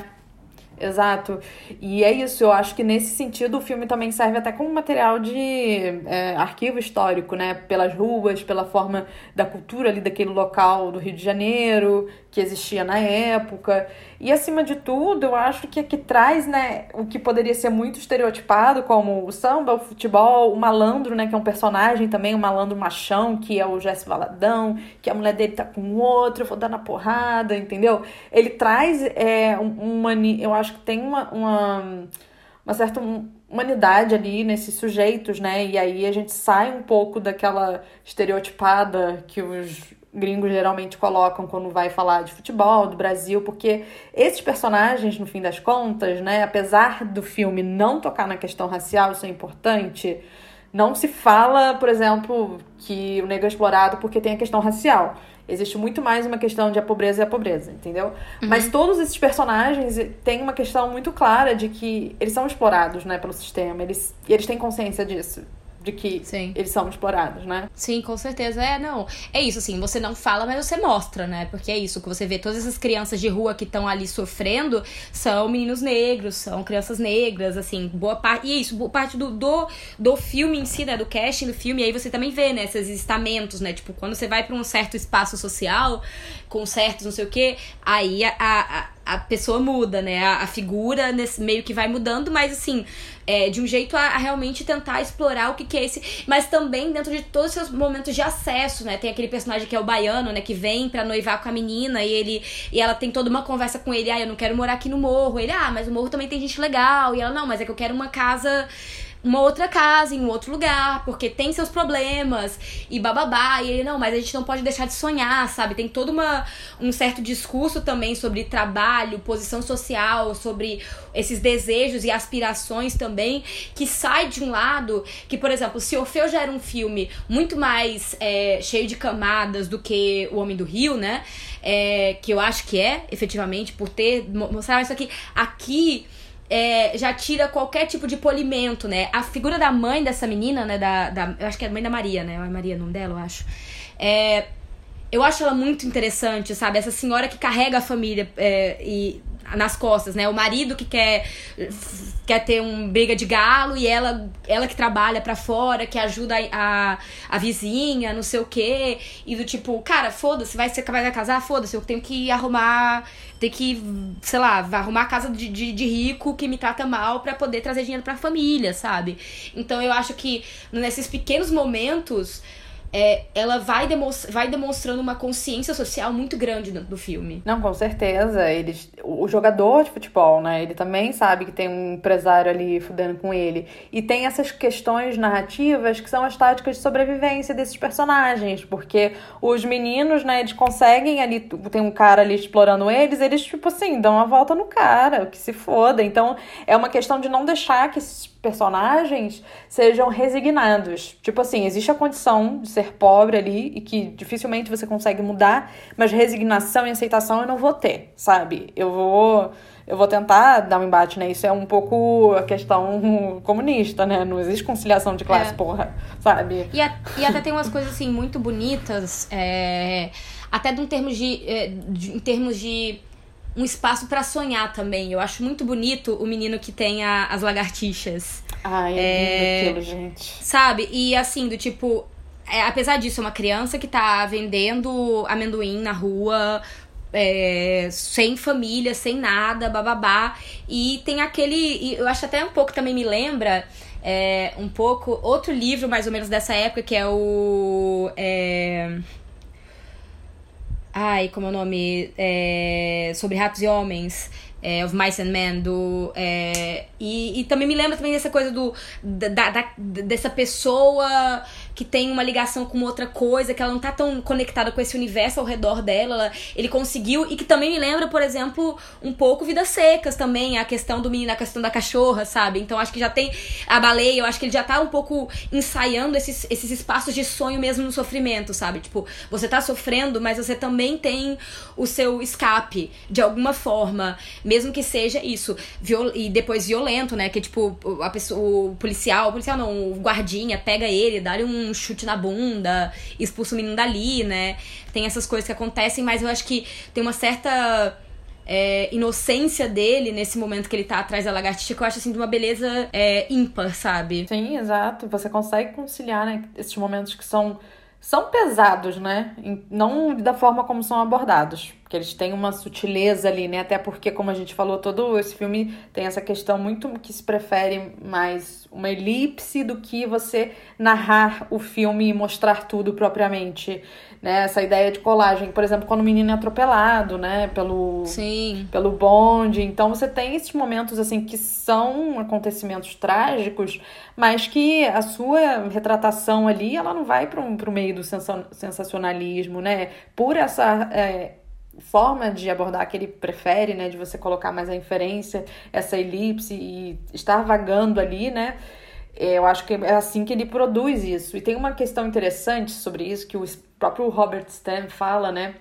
Exato. E é isso, eu acho que nesse sentido o filme também serve até como material de é, arquivo histórico, né? Pelas ruas, pela forma da cultura ali daquele local do Rio de Janeiro, que existia na época. E acima de tudo, eu acho que aqui traz, né, o que poderia ser muito estereotipado, como o samba, o futebol, o malandro, né, que é um personagem também, o malandro machão, que é o Jesse Valadão, que a mulher dele tá com outro, vou dar na porrada, entendeu? Ele traz é, uma. Eu acho que tem uma, uma, uma certa humanidade ali nesses sujeitos, né? E aí a gente sai um pouco daquela estereotipada que os gringos geralmente colocam quando vai falar de futebol, do Brasil, porque esses personagens, no fim das contas, né, apesar do filme não tocar na questão racial, isso é importante, não se fala, por exemplo, que o negro é explorado porque tem a questão racial. Existe muito mais uma questão de a pobreza e a pobreza, entendeu? Uhum. Mas todos esses personagens têm uma questão muito clara de que eles são explorados, né, pelo sistema. Eles, e eles têm consciência disso de que Sim. eles são explorados, né?
Sim, com certeza. É, não. É isso, assim, você não fala, mas você mostra, né? Porque é isso, que você vê todas essas crianças de rua que estão ali sofrendo são meninos negros, são crianças negras, assim, boa parte. E é isso, boa parte do, do, do filme em si, né? Do casting do filme, aí você também vê, né? Esses estamentos, né? Tipo, quando você vai para um certo espaço social, com certos não sei o quê, aí a, a, a pessoa muda, né? A, a figura nesse, meio que vai mudando, mas assim, é, de um jeito a, a, realmente tentar explorar o que, que é esse. Mas também dentro de todos os seus momentos de acesso, né? Tem aquele personagem que é o baiano, né? Que vem pra noivar com a menina e ele e ela tem toda uma conversa com ele. Ah, eu não quero morar aqui no morro. Ele, ah, mas o morro também tem gente legal. E ela, não, mas é que eu quero uma casa uma outra casa, em um outro lugar, porque tem seus problemas e bababá. E ele, não, mas a gente não pode deixar de sonhar, sabe? Tem todo uma, um certo discurso também sobre trabalho, posição social, sobre esses desejos e aspirações também, que sai de um lado que, por exemplo, se Orfeu já era um filme muito mais é, cheio de camadas do que O Homem do Rio, né? É, que eu acho que é, efetivamente, por ter mostrado isso aqui. Aqui é, já tira qualquer tipo de polimento, né? A figura da mãe dessa menina, né? Da, da, eu acho que é a mãe da Maria, né? É Maria o nome dela, eu acho. É, eu acho ela muito interessante, sabe? Essa senhora que carrega a família é, e nas costas, né? O marido que quer quer ter um briga de galo e ela ela que trabalha para fora, que ajuda a, a, vizinha, não sei o quê. E do tipo, cara, foda-se, vai ser vai casar, foda-se, eu tenho que arrumar, ter que, sei lá, arrumar a casa de, de, de rico que me trata mal para poder trazer dinheiro pra família, sabe? Então eu acho que nesses pequenos momentos é, ela vai, demonstra vai demonstrando uma consciência social muito grande do, do filme.
Não, com certeza. Eles, o jogador de futebol, né? Ele também sabe que tem um empresário ali fudendo com ele. E tem essas questões narrativas que são as táticas de sobrevivência desses personagens. Porque os meninos, né, eles conseguem ali. Tem um cara ali explorando eles, eles, tipo assim, dão uma volta no cara, que se foda. Então é uma questão de não deixar que esses personagens sejam resignados. Tipo assim, existe a condição de ser pobre ali e que dificilmente você consegue mudar, mas resignação e aceitação eu não vou ter, sabe? Eu vou eu vou tentar dar um embate, né? Isso é um pouco a questão comunista, né? Não existe conciliação de classe,
É.
porra, sabe?
E, a- e até tem umas coisas assim muito bonitas, é, até de um termo de, é, de- em termos de um espaço pra sonhar também. Eu acho muito bonito o menino que tem a- as lagartixas,
Ai, é lindo aquilo, gente.
sabe? E assim, do tipo, é, apesar disso, é uma criança que tá vendendo amendoim na rua. é, sem família, sem nada, bababá. E tem aquele. Eu acho até um pouco também me lembra. é, um pouco. Outro livro, mais ou menos, dessa época, que é o. é, Ai, como é o nome? É, sobre ratos e homens. É, of Mice and Men, do. é, e, e também me lembra também dessa coisa do. Da- da- dessa pessoa que tem uma ligação com outra coisa, que ela não tá tão conectada com esse universo ao redor dela. ela- ele conseguiu. E que também me lembra, por exemplo, um pouco Vidas Secas também, a questão do menino, a questão da cachorra, sabe? Então acho que já tem a baleia, eu acho que ele já tá um pouco ensaiando esses, esses espaços de sonho mesmo no sofrimento, sabe? Tipo, você tá sofrendo, mas você também tem o seu escape, de alguma forma. Mesmo que seja isso. Viol e depois violento, né? Que tipo, a pessoa, o policial, o policial não, o guardinha pega ele, dá-lhe um chute na bunda, expulsa o menino dali, né? Tem essas coisas que acontecem, mas eu acho que tem uma certa é, inocência dele nesse momento que ele tá atrás da lagartixa, que eu acho assim de uma beleza é, ímpar, sabe?
Sim, exato. Você consegue conciliar, né, esses momentos que são são pesados, né? Não da forma como são abordados, porque eles têm uma sutileza ali, né? Até porque, como a gente falou, todo esse filme tem essa questão muito que se prefere mais uma elipse do que você narrar o filme e mostrar tudo propriamente, né? Essa ideia de colagem, por exemplo, quando o menino é atropelado, né? Pelo
Sim.
pelo bonde. Então você tem esses momentos assim que são acontecimentos trágicos, mas que a sua retratação ali, ela não vai para o meio do sensa- sensacionalismo, né? Por essa é, forma de abordar que ele prefere, né? De você colocar mais a inferência, essa elipse e estar vagando ali, né? É, Eu acho que é assim que ele produz isso. E tem uma questão interessante sobre isso que o próprio Robert Stam fala, né?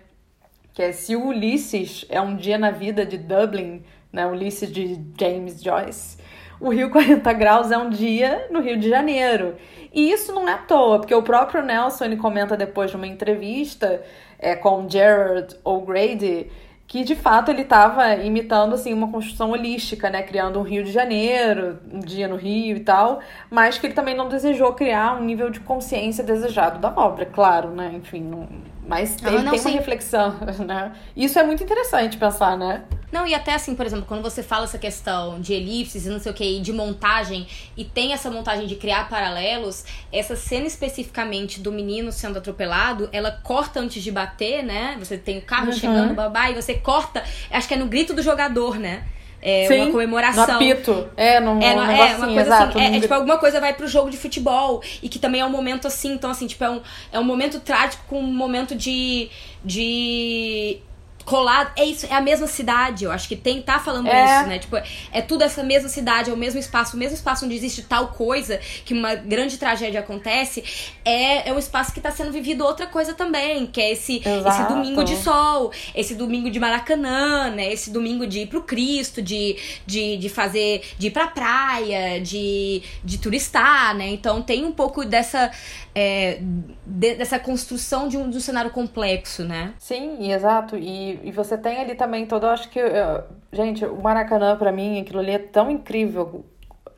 que é se o Ulisses é um dia na vida de Dublin, né, Ulisses de James Joyce, o Rio 40 Graus é um dia no Rio de Janeiro. E isso não é à toa, porque o próprio Nelson ele comenta depois de uma entrevista é, com Gerard O'Grady que de fato ele estava imitando assim uma construção holística, né, criando um Rio de Janeiro, um dia no Rio e tal, mas que ele também não desejou criar um nível de consciência desejado da obra, claro, né, enfim, não, mas tem
sim.
uma reflexão, né? Isso é muito interessante pensar, né?
Não, e até assim, por exemplo, quando você fala essa questão de elipses e não sei o que, e de montagem, e tem essa montagem de criar paralelos, essa cena especificamente do menino sendo atropelado, ela corta antes de bater, né? Você tem o carro
Uhum.
chegando, babá, e você corta, acho que é no grito do jogador, né? É
Sim,
uma comemoração.
No apito. É, num,
É,
num
não- é uma coisa
exato.
assim, é, é, tipo, alguma coisa vai pro jogo de futebol. E que também é um momento assim, então assim, tipo, é um, é um momento trágico com um momento de. de. Colado, é isso, é a mesma cidade, eu acho que tem, tá falando
É.
isso, né? Tipo, é tudo essa mesma cidade, é o mesmo espaço, o mesmo espaço onde existe tal coisa, que uma grande tragédia acontece, é, é um espaço que tá sendo vivido outra coisa também, que é esse, esse domingo de sol, esse domingo de Maracanã, né? Esse domingo de ir pro Cristo, de, de, de fazer, de ir pra praia, de, de turistar, né? Então tem um pouco dessa, é, de- dessa construção de um, de um cenário complexo, né?
Sim, exato. E, e você tem ali também todo, eu acho que. eh, gente, o Maracanã, pra mim, aquilo ali é tão incrível,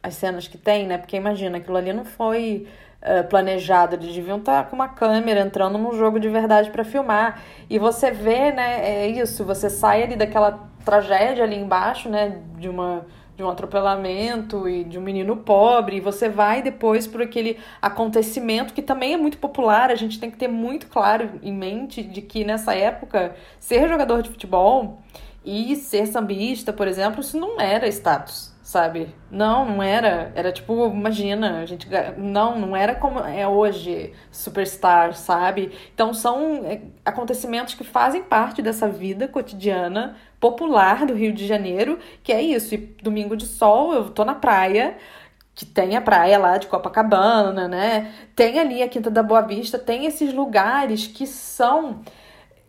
as cenas que tem, né? Porque imagina, aquilo ali não foi eh, planejado, eles deviam estar com uma câmera entrando num jogo de verdade pra filmar. E você vê, né? É isso, você sai ali daquela tragédia ali embaixo, né? De uma. De um atropelamento e de um menino pobre, e você vai depois por aquele acontecimento que também é muito popular. A gente tem que ter muito claro em mente de que nessa época ser jogador de futebol e ser sambista, por exemplo, isso não era status, sabe? Não, não era. Era tipo, imagina, a gente. Não, não era como é hoje, superstar, sabe? Então são é, acontecimentos que fazem parte dessa vida cotidiana popular do Rio de Janeiro, que é isso. E domingo de sol, eu tô na praia que tem a praia lá de Copacabana, né? Tem ali a Quinta da Boa Vista, tem esses lugares que são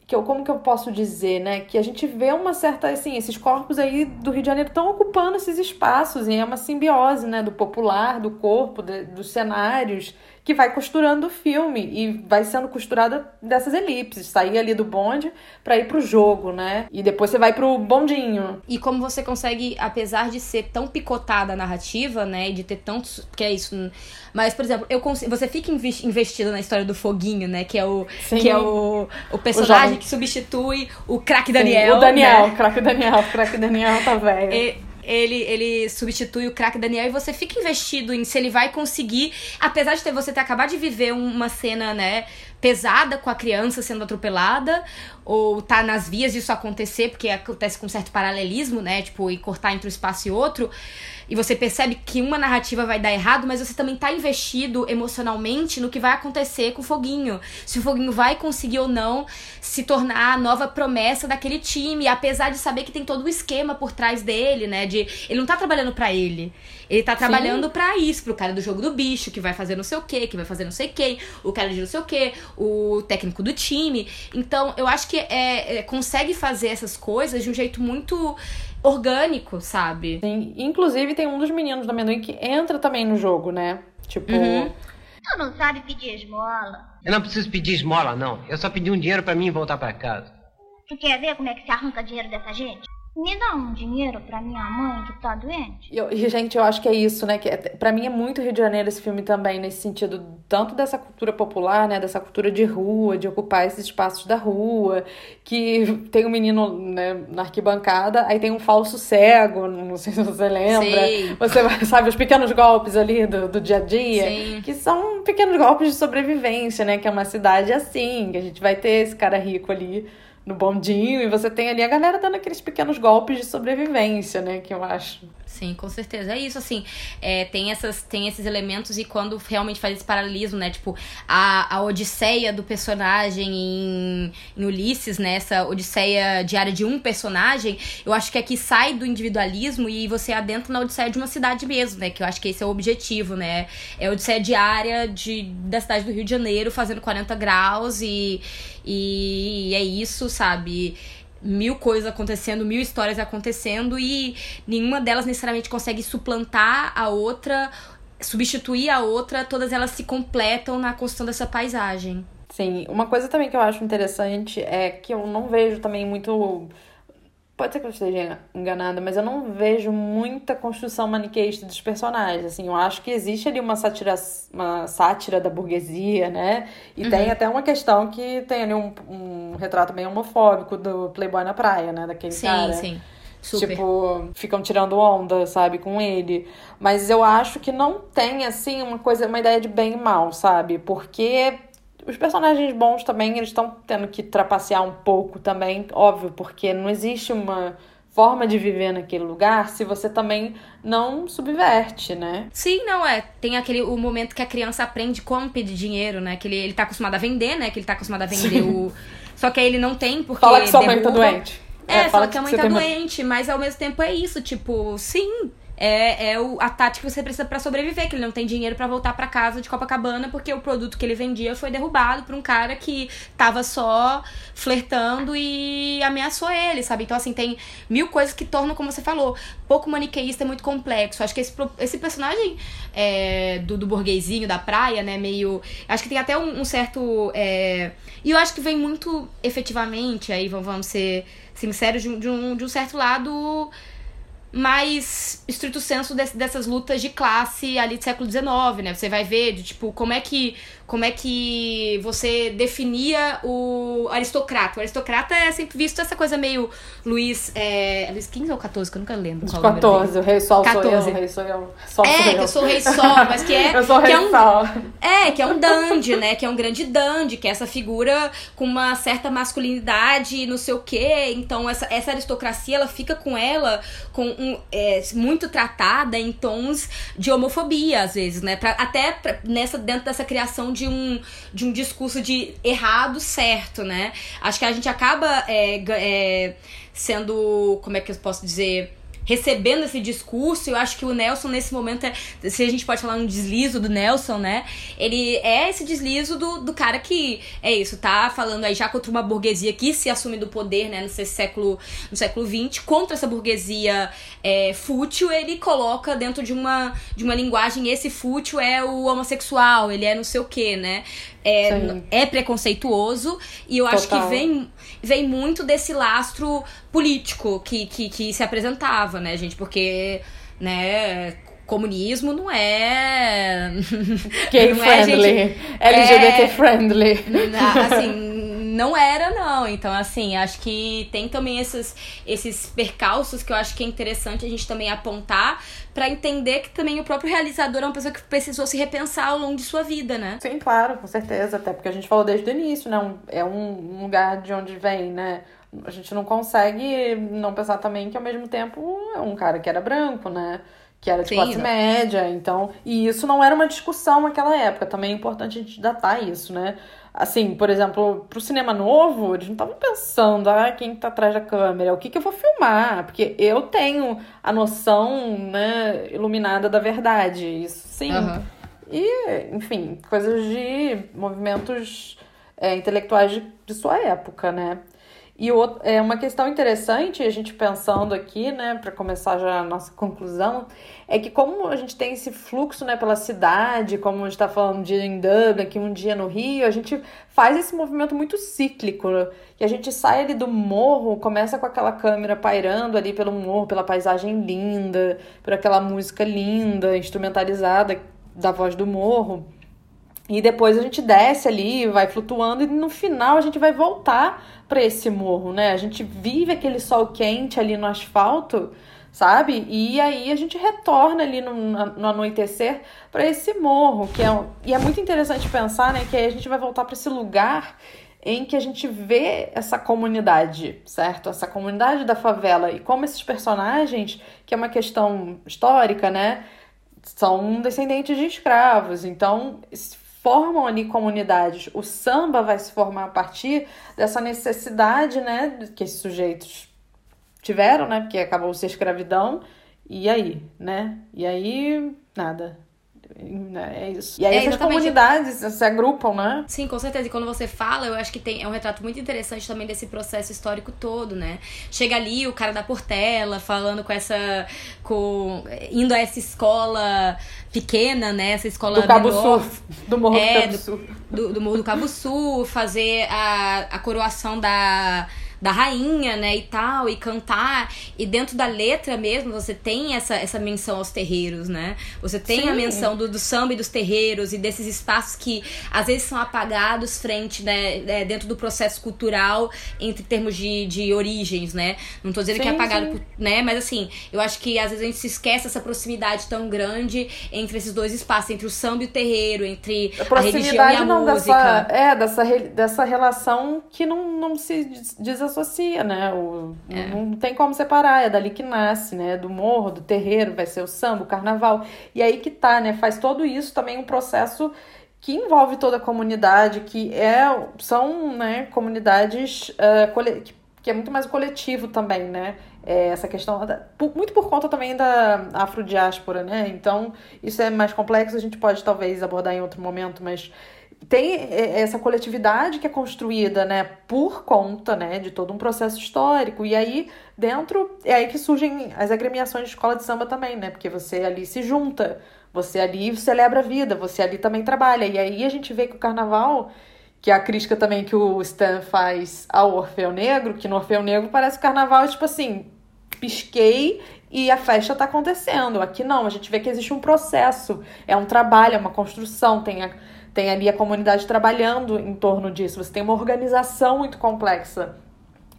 que eu, como que eu posso dizer, né? Que a gente vê uma certa, assim, esses corpos aí do Rio de Janeiro estão ocupando esses espaços, e é uma simbiose, né? Do popular, do corpo, de, dos cenários, que vai costurando o filme e vai sendo costurada dessas elipses, sair ali do bonde para ir pro jogo, né? E depois você vai pro bondinho.
E como você consegue, apesar de ser tão picotada a narrativa, né, e de ter tantos, que é isso, mas por exemplo, eu consigo, você fica investido na história do foguinho, né, que é o Sim. que é o, o personagem o que substitui o craque Daniel,
Sim, o Daniel,
né?
o craque Daniel, o craque Daniel tá velho.
E, ele, ele substitui o craque Daniel e você fica investido em se ele vai conseguir, apesar de ter, você ter acabado de viver uma cena, né, pesada com a criança sendo atropelada, ou tá nas vias disso acontecer, porque acontece com um certo paralelismo, né, tipo, e cortar entre um espaço e outro e você percebe que uma narrativa vai dar errado, mas você também tá investido emocionalmente no que vai acontecer com o Foguinho. Se o Foguinho vai conseguir ou não se tornar a nova promessa daquele time, apesar de saber que tem todo o esquema por trás dele, né? De ele não tá trabalhando para ele. Ele tá trabalhando para isso, pro cara do jogo do bicho, que vai fazer não sei o quê, que vai fazer não sei quem, o cara de não sei o quê, o técnico do time. Então, eu acho que é, é consegue fazer essas coisas de um jeito muito orgânico, sabe?
Sim. Inclusive, tem um dos meninos do amendoim que entra também no jogo, né? Tipo. Uhum.
Tu não sabe pedir esmola?
Eu não preciso pedir esmola, não. Eu só pedi um dinheiro para mim voltar para casa.
Tu quer ver como é que se arranca dinheiro dessa gente? Me dá um dinheiro pra minha mãe que tá doente.
Eu, e, gente, eu acho que é isso, né? Que é, para mim é muito Rio de Janeiro esse filme também, nesse sentido, tanto dessa cultura popular, né? Dessa cultura de rua, de ocupar esses espaços da rua, que tem um menino né, na arquibancada, aí tem um falso cego, não sei se você lembra. Sim. Você sabe, os pequenos golpes ali do, do dia a dia, Sim. que são pequenos golpes de sobrevivência, né? Que é uma cidade assim, que a gente vai ter esse cara rico ali no bondinho e você tem ali a galera dando aqueles pequenos golpes de sobrevivência, né? Que eu acho.
Sim, com certeza. É isso, assim. É, tem, essas, tem esses elementos e quando realmente faz esse paralelismo, né? Tipo, a, a odisseia do personagem em, em Ulisses, né? Essa odisseia diária de um personagem, eu acho que aqui sai do individualismo e você adentra na odisseia de uma cidade mesmo, né? Que eu acho que esse é o objetivo, né? É a odisseia diária de, da cidade do Rio de Janeiro, fazendo 40 graus e, e é isso, sabe? Mil coisas acontecendo, mil histórias acontecendo e nenhuma delas necessariamente consegue suplantar a outra, substituir a outra, todas elas se completam na construção dessa paisagem.
Sim, uma coisa também que eu acho interessante é que eu não vejo também muito Pode ser que eu esteja enganada, mas eu não vejo muita construção maniqueísta dos personagens. Assim, eu acho que existe ali uma sátira, uma sátira da burguesia, né? E uhum. tem até uma questão que tem ali um, um retrato bem homofóbico do Playboy na praia, né? Daquele
sim,
cara.
Sim, sim.
Tipo, ficam tirando onda, sabe, com ele. Mas eu acho que não tem, assim, uma coisa, uma ideia de bem e mal, sabe? Porque os personagens bons também, eles estão tendo que trapacear um pouco também, óbvio, porque não existe uma forma de viver naquele lugar se você também não subverte, né?
Sim, não é. Tem aquele o momento que a criança aprende como pedir dinheiro, né? Que ele, ele tá acostumado a vender, né? Que ele tá acostumado a vender Sim. o. Só que aí ele não tem porque.
Fala que sua mãe tá doente.
É, é fala que, que a mãe tá doente, mas ao mesmo tempo é isso, tipo, sim é, é o, a tática que você precisa para sobreviver, que ele não tem dinheiro para voltar para casa de Copacabana porque o produto que ele vendia foi derrubado por um cara que tava só flertando e ameaçou ele, sabe? Então, assim, tem mil coisas que tornam, como você falou, pouco maniqueísta é muito complexo. Acho que esse, esse personagem é, do, do burguesinho da praia, né, meio. Acho que tem até um, um certo. É, e eu acho que vem muito efetivamente, aí vamos ser sinceros, de, de, um, de um certo lado mais estrito senso dessas lutas de classe ali do século XIX, né? Você vai ver, de, tipo, como é que como é que você definia o aristocrata. O aristocrata é sempre visto essa coisa meio Luiz. É, Luiz XV ou XIV, que eu nunca lembro.
Qual 14, o, rei sol 14. sou eu, o rei
sou
eu.
Sol é, que eu. sou o rei sol, mas que é.
eu sou o rei
é um,
sol.
É, que é um dandy, né? Que é um grande dandy, que é essa figura com uma certa masculinidade, não sei o quê. Então, essa, essa aristocracia, ela fica com ela com um, é, muito tratada em tons de homofobia, às vezes, né? Pra, até pra, nessa, dentro dessa criação de um, de um discurso de errado, certo, né? Acho que a gente acaba é, é, sendo, como é que eu posso dizer? Recebendo esse discurso. Eu acho que o Nelson, nesse momento, é, se a gente pode falar um deslizo do Nelson, né? Ele é esse deslizo do, do cara que é isso, tá falando aí já contra uma burguesia que se assume do poder, né, no século, no século XX, contra essa burguesia é, fútil, ele coloca dentro de uma, de uma linguagem, esse fútil é o homossexual, ele é não sei o quê, né? É, é preconceituoso e eu Total. acho que vem, vem muito desse lastro político que, que, que se apresentava, né, gente? Porque, né, comunismo não é.
Gay não é friendly. É, gente, LGBT é, friendly.
Assim, não era, não. Então, assim, acho que tem também esses, esses percalços que eu acho que é interessante a gente também apontar para entender que também o próprio realizador é uma pessoa que precisou se repensar ao longo de sua vida, né?
Sim, claro, com certeza. Até porque a gente falou desde o início, né? É um lugar de onde vem, né? A gente não consegue não pensar também que ao mesmo tempo é um cara que era branco, né? que era de Sim, classe média, então, e isso não era uma discussão naquela época, também é importante a gente datar isso, né? Assim, por exemplo, pro cinema novo, eles não estavam pensando, ah, quem tá atrás da câmera, o que que eu vou filmar, porque eu tenho a noção, né, iluminada da verdade, isso sim. Uhum. E, enfim, coisas de movimentos é, intelectuais de, de sua época, né? E outro, é uma questão interessante, a gente pensando aqui, né, para começar já a nossa conclusão, é que como a gente tem esse fluxo, né, pela cidade, como a gente está falando um dia em Dublin, aqui um dia no Rio, a gente faz esse movimento muito cíclico, né? e a gente sai ali do morro, começa com aquela câmera pairando ali pelo morro, pela paisagem linda, por aquela música linda, instrumentalizada da voz do morro, e depois a gente desce ali, vai flutuando e no final a gente vai voltar para esse morro, né? A gente vive aquele sol quente ali no asfalto, sabe? E aí a gente retorna ali no, no anoitecer para esse morro, que é e é muito interessante pensar, né, que aí a gente vai voltar para esse lugar em que a gente vê essa comunidade, certo? Essa comunidade da favela e como esses personagens, que é uma questão histórica, né, são descendentes de escravos. Então, formam ali comunidades. O samba vai se formar a partir dessa necessidade, né, que esses sujeitos tiveram, né, porque acabou-se escravidão. E aí, né? E aí, nada. É isso. E aí é, essas comunidades se agrupam, né?
Sim, com certeza. E quando você fala, eu acho que tem, é um retrato muito interessante também desse processo histórico todo, né? Chega ali o cara da Portela falando com essa. com indo a essa escola pequena, né? Essa escola
do Cabo menor, Sul. Do Morro é, do Cabo Sul.
Do, do, do Morro do Cabo Sul, fazer a, a coroação da da rainha, né, e tal, e cantar. E dentro da letra mesmo, você tem essa, essa menção aos terreiros, né? Você tem Sim. a menção do, do samba e dos terreiros e desses espaços que às vezes são apagados frente, né, é, dentro do processo cultural entre termos de, de origens, né? Não tô dizendo sim, que é apagado, por, né? Mas assim, eu acho que às vezes a gente se esquece essa proximidade tão grande entre esses dois espaços, entre o samba e o terreiro, entre a, a religião e a não, música.
Dessa, é, dessa, dessa relação que não, não se diz associa, né? O, é. Não tem como separar, é dali que nasce, né? Do morro, do terreiro, vai ser o samba, o carnaval. E aí que tá, né? Faz todo isso também um processo que envolve toda a comunidade, que é, são né, comunidades uh, que, que é muito mais coletivo também, né? É essa questão, da, muito por conta também da afrodiáspora, né? Então, isso é mais complexo, a gente pode talvez abordar em outro momento, mas tem essa coletividade que é construída, né, por conta, né, de todo um processo histórico. E aí, dentro, é aí que surgem as agremiações de escola de samba também, né, porque você ali se junta, você ali celebra a vida, você ali também trabalha. E aí a gente vê que o carnaval, que é a crítica também que o Stan faz ao Orfeu Negro, que no Orfeu Negro parece que o carnaval é tipo assim, pisquei e a festa tá acontecendo. Aqui não, a gente vê que existe um processo, é um trabalho, é uma construção, tem a tem ali a comunidade trabalhando em torno disso. Você tem uma organização muito complexa,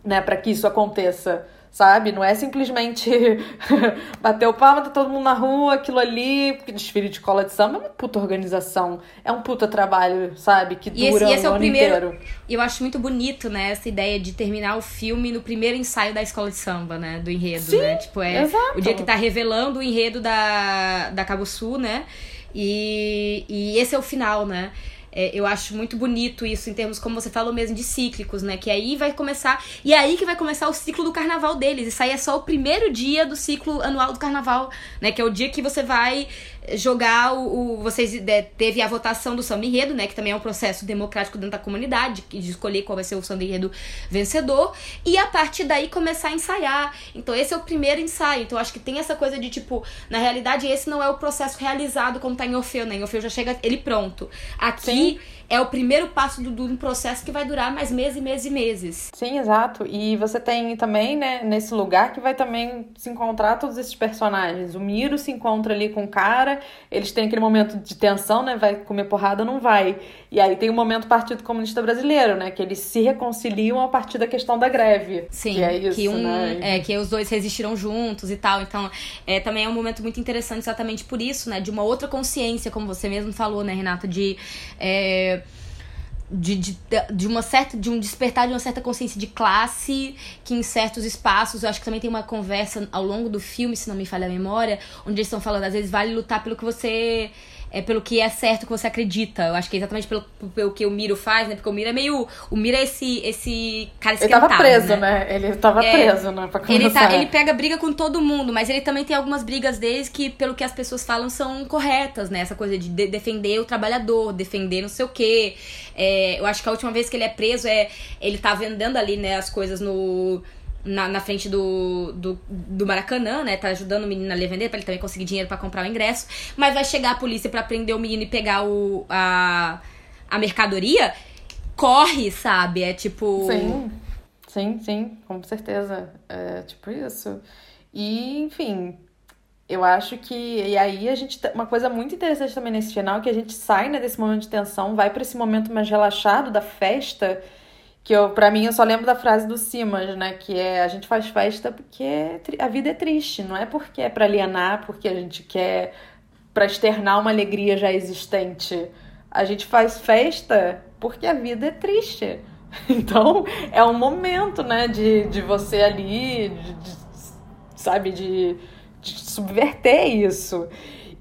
né, para que isso aconteça, sabe? Não é simplesmente bater o palma, tá todo mundo na rua, aquilo ali, porque desfile de escola de samba é uma puta organização, é um puta trabalho, sabe? Que dura e esse, esse um é o primeiro, inteiro.
E eu acho muito bonito, né, essa ideia de terminar o filme no primeiro ensaio da escola de samba, né, do enredo,
Sim,
né? Tipo, é
exato.
o dia que tá revelando o enredo da, da Cabo Sul, né? E, e esse é o final, né? é, eu acho muito bonito isso em termos, como você falou mesmo, de cíclicos, né? Que aí vai começar. E é aí que vai começar o ciclo do carnaval deles. Isso aí é só o primeiro dia do ciclo anual do carnaval, né? Que é o dia que você vai jogar o. o vocês é, teve a votação do samba enredo, né? Que também é um processo democrático dentro da comunidade, de escolher qual vai ser o samba enredo vencedor. E a partir daí começar a ensaiar. Então, esse é o primeiro ensaio. Então, acho que tem essa coisa de, tipo, na realidade, esse não é o processo realizado como tá em Orfeu, né? Em Orfeu já chega ele pronto. Aqui. Sim é o primeiro passo de um processo que vai durar mais meses e meses e meses.
Sim, exato. E você tem também, né, nesse lugar que vai também se encontrar todos esses personagens. O Miro se encontra ali com o cara, eles têm aquele momento de tensão, né? Vai comer porrada, não vai. E aí tem o momento Partido Comunista Brasileiro, né? Que eles se reconciliam a partir da questão da greve.
Sim,
que é isso,
que, um,
né?
é, que os dois resistiram juntos e tal. Então, é, também é um momento muito interessante exatamente por isso, né? De uma outra consciência, como você mesmo falou, né, Renata? De. É, de, de, de, uma certa de um despertar de uma certa consciência de classe que em certos espaços eu acho que também tem uma conversa ao longo do filme se não me falha a memória onde eles estão falando às vezes vale lutar pelo que você é pelo que é certo que você acredita. Eu acho que é exatamente pelo, pelo que o Miro faz, né? Porque o Miro é meio. O Miro é esse, esse cara esquentado,
Ele tava preso,
né?
né? Ele tava é, preso, né? Pra
ele, tá, ele pega briga com todo mundo, mas ele também tem algumas brigas deles que, pelo que as pessoas falam, são corretas, né? Essa coisa de, de defender o trabalhador, defender não sei o quê. É, eu acho que a última vez que ele é preso é. Ele tá vendendo ali, né, as coisas no na, na frente do, do, do, Maracanã, né? Tá ajudando o menino a vender pra ele também conseguir dinheiro para comprar o ingresso. Mas vai chegar a polícia para prender o menino e pegar o, a, a mercadoria. Corre, sabe? É tipo.
Sim, sim, sim, com certeza. É tipo isso. E, enfim, eu acho que. E aí a gente. Uma coisa muito interessante também nesse final, que a gente sai né, desse momento de tensão, vai para esse momento mais relaxado da festa que eu, para mim, eu só lembro da frase do Simas, né? Que é a gente faz festa porque a vida é triste, não é porque é para alienar, porque a gente quer para externar uma alegria já existente. A gente faz festa porque a vida é triste. Então, é um momento, né, de, de você ali, de, de, sabe, de, de subverter isso.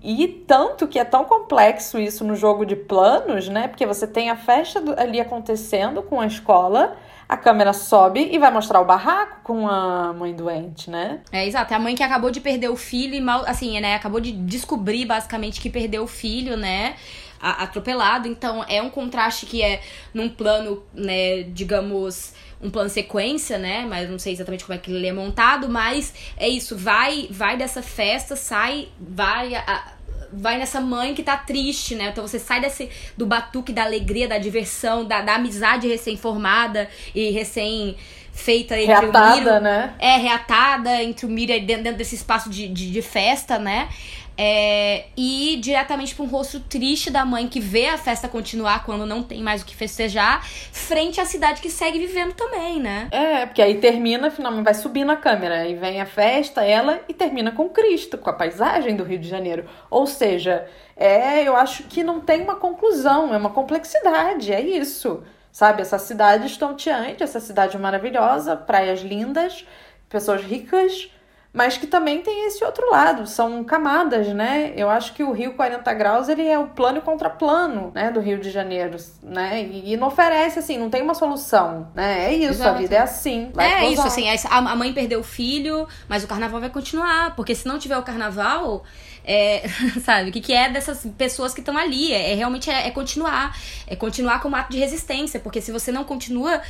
E tanto que é tão complexo isso no jogo de planos, né? Porque você tem a festa ali acontecendo com a escola, a câmera sobe e vai mostrar o barraco com a mãe doente, né?
É, exato. É a mãe que acabou de perder o filho e mal, assim, né? Acabou de descobrir basicamente que perdeu o filho, né? atropelado. Então é um contraste que é num plano, né, digamos, um plano sequência, né? Mas não sei exatamente como é que ele é montado, mas é isso, vai vai dessa festa, sai, vai a, vai nessa mãe que tá triste, né? Então você sai desse do batuque da alegria, da diversão, da, da amizade recém-formada e recém feita entre
reatada,
o Miro.
né?
É, reatada entre o Miro dentro, dentro desse espaço de, de, de festa, né? É, e diretamente para um rosto triste da mãe que vê a festa continuar quando não tem mais o que festejar, frente à cidade que segue vivendo também, né?
É, porque aí termina, finalmente vai subir na câmera, e vem a festa, ela, e termina com Cristo, com a paisagem do Rio de Janeiro. Ou seja, é, eu acho que não tem uma conclusão, é uma complexidade, é isso. Sabe, essa cidade estonteante, essa cidade maravilhosa, praias lindas, pessoas ricas, mas que também tem esse outro lado, são camadas, né? Eu acho que o Rio 40 Graus, ele é o plano contra plano, né, do Rio de Janeiro, né? E, não oferece, assim, não tem uma solução, né? É isso, Exato. a vida é assim.
é isso, assim, a mãe perdeu o filho, mas o carnaval vai continuar, porque se não tiver o carnaval... É, sabe, o que, que é dessas pessoas que estão ali? É, é realmente é, é, continuar. É continuar como ato de resistência, porque se você não continua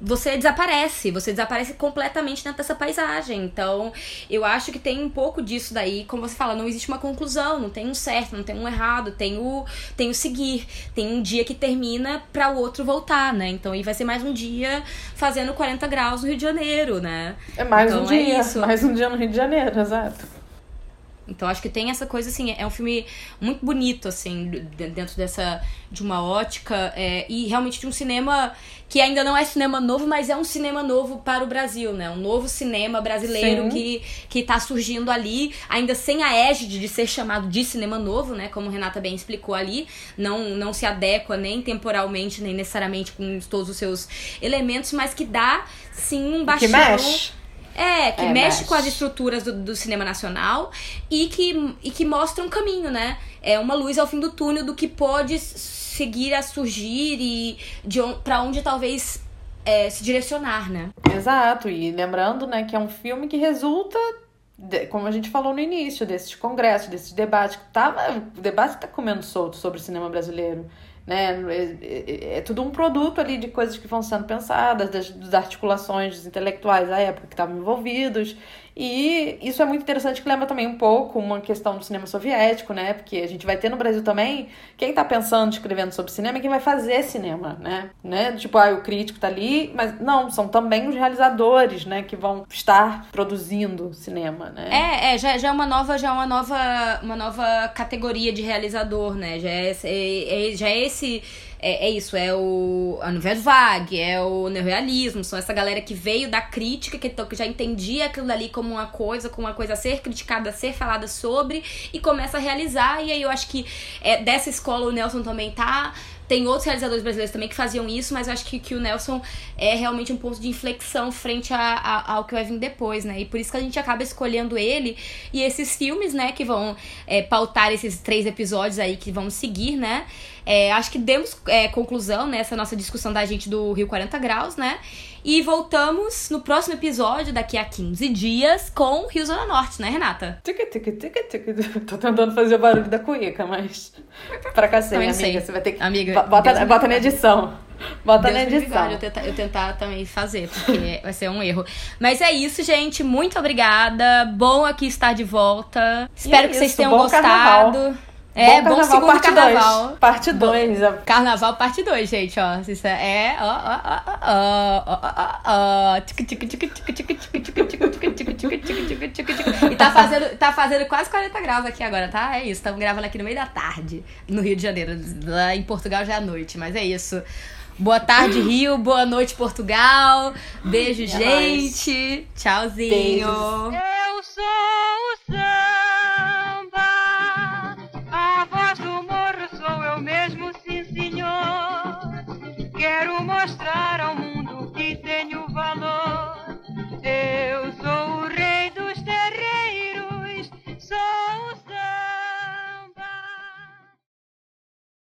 você desaparece, você desaparece completamente dentro dessa paisagem. Então, eu acho que tem um pouco disso daí, como você fala, não existe uma conclusão, não tem um certo, não tem um errado, tem o, tem o seguir. Tem um dia que termina para o outro voltar, né? Então, aí vai ser mais um dia fazendo 40 graus no Rio de Janeiro, né?
É mais
então,
um dia, é mais um dia no Rio de Janeiro, exato.
Então acho que tem essa coisa assim, é um filme muito bonito assim, dentro dessa de uma ótica é, e realmente de um cinema que ainda não é cinema novo, mas é um cinema novo para o Brasil, né? Um novo cinema brasileiro que que tá surgindo ali, ainda sem a égide de ser chamado de cinema novo, né? Como Renata bem explicou ali, não não se adequa nem temporalmente nem necessariamente com todos os seus elementos, mas que dá sim um baixão.
Que mexe
é, que é, mexe mas... com as estruturas do, do, cinema nacional e que, e que mostra um caminho, né? É uma luz ao fim do túnel do que pode seguir a surgir e de on, para onde talvez é, se direcionar, né?
Exato, e lembrando, né, que é um filme que resulta, de- como a gente falou no início, desses congressos, desses debates, que tava, o debate tá comendo solto sobre o cinema brasileiro, né, é, é- é tudo um produto ali de coisas que vão sendo pensadas, das, das articulações dos intelectuais da época que estavam envolvidos, e isso é muito interessante que lembra também um pouco uma questão do cinema soviético, né? Porque a gente vai ter no Brasil também quem tá pensando, escrevendo sobre cinema, é quem vai fazer cinema, né? né? Tipo, ah, o crítico tá ali, mas não, são também os realizadores, né, que vão estar produzindo cinema, né?
É, é, já, já é uma nova, já é uma nova, uma nova categoria de realizador, né? Já é, é, é- já é esse. É, é isso, é o a Nouvelle Vague, é o neorrealismo, são essa galera que veio da crítica, que, que já entendia aquilo ali como uma coisa, como uma coisa a ser criticada, a ser falada sobre, e começa a realizar. E aí eu acho que é, dessa escola o Nelson também tá. Tem outros realizadores brasileiros também que faziam isso, mas eu acho que, que o Nelson é realmente um ponto de inflexão frente a, a- ao que vai vir depois, né? E por isso que a gente acaba escolhendo ele e esses filmes, né, que vão é, pautar esses três episódios aí que vão seguir, né? É, acho que demos é, conclusão nessa nossa discussão da gente do Rio 40 Graus, né? E voltamos no próximo episódio, daqui a 15 dias, com Rio Zona Norte, né, Renata?
Tic, tic, tic, tic. Tô tentando fazer o barulho da cuíca, mas. Pra cacete, amiga.
sei.
Você vai ter que.
Amiga,
Bo- bota,
Deus
bota na
guarde.
edição. Bota
Deus
na edição.
eu tentar, eu tentar também fazer, porque vai ser um erro. Mas é isso, gente. Muito obrigada. Bom aqui estar de volta. Espero
é
que vocês
isso,
tenham
bom
gostado.
carnaval.
É, bom,
carnaval,
bom
parte
carnaval.
Dois. Parte 2.
Carnaval parte 2, gente, ó. Isso é, ó, ó, ó, ó, ó, ó, ó. E tá fazendo, tá fazendo quase 40 graus aqui agora, tá? É isso, estamos gravando aqui no meio da tarde, no Rio de Janeiro. Lá em Portugal já é noite, mas é isso. Boa tarde, Rio. Boa noite, Portugal. Beijo,
é
gente. Nóis. Tchauzinho.
Beijos.
Eu sou o céu. mesmo, sim, senhor. Quero mostrar ao mundo que tenho valor. Eu sou o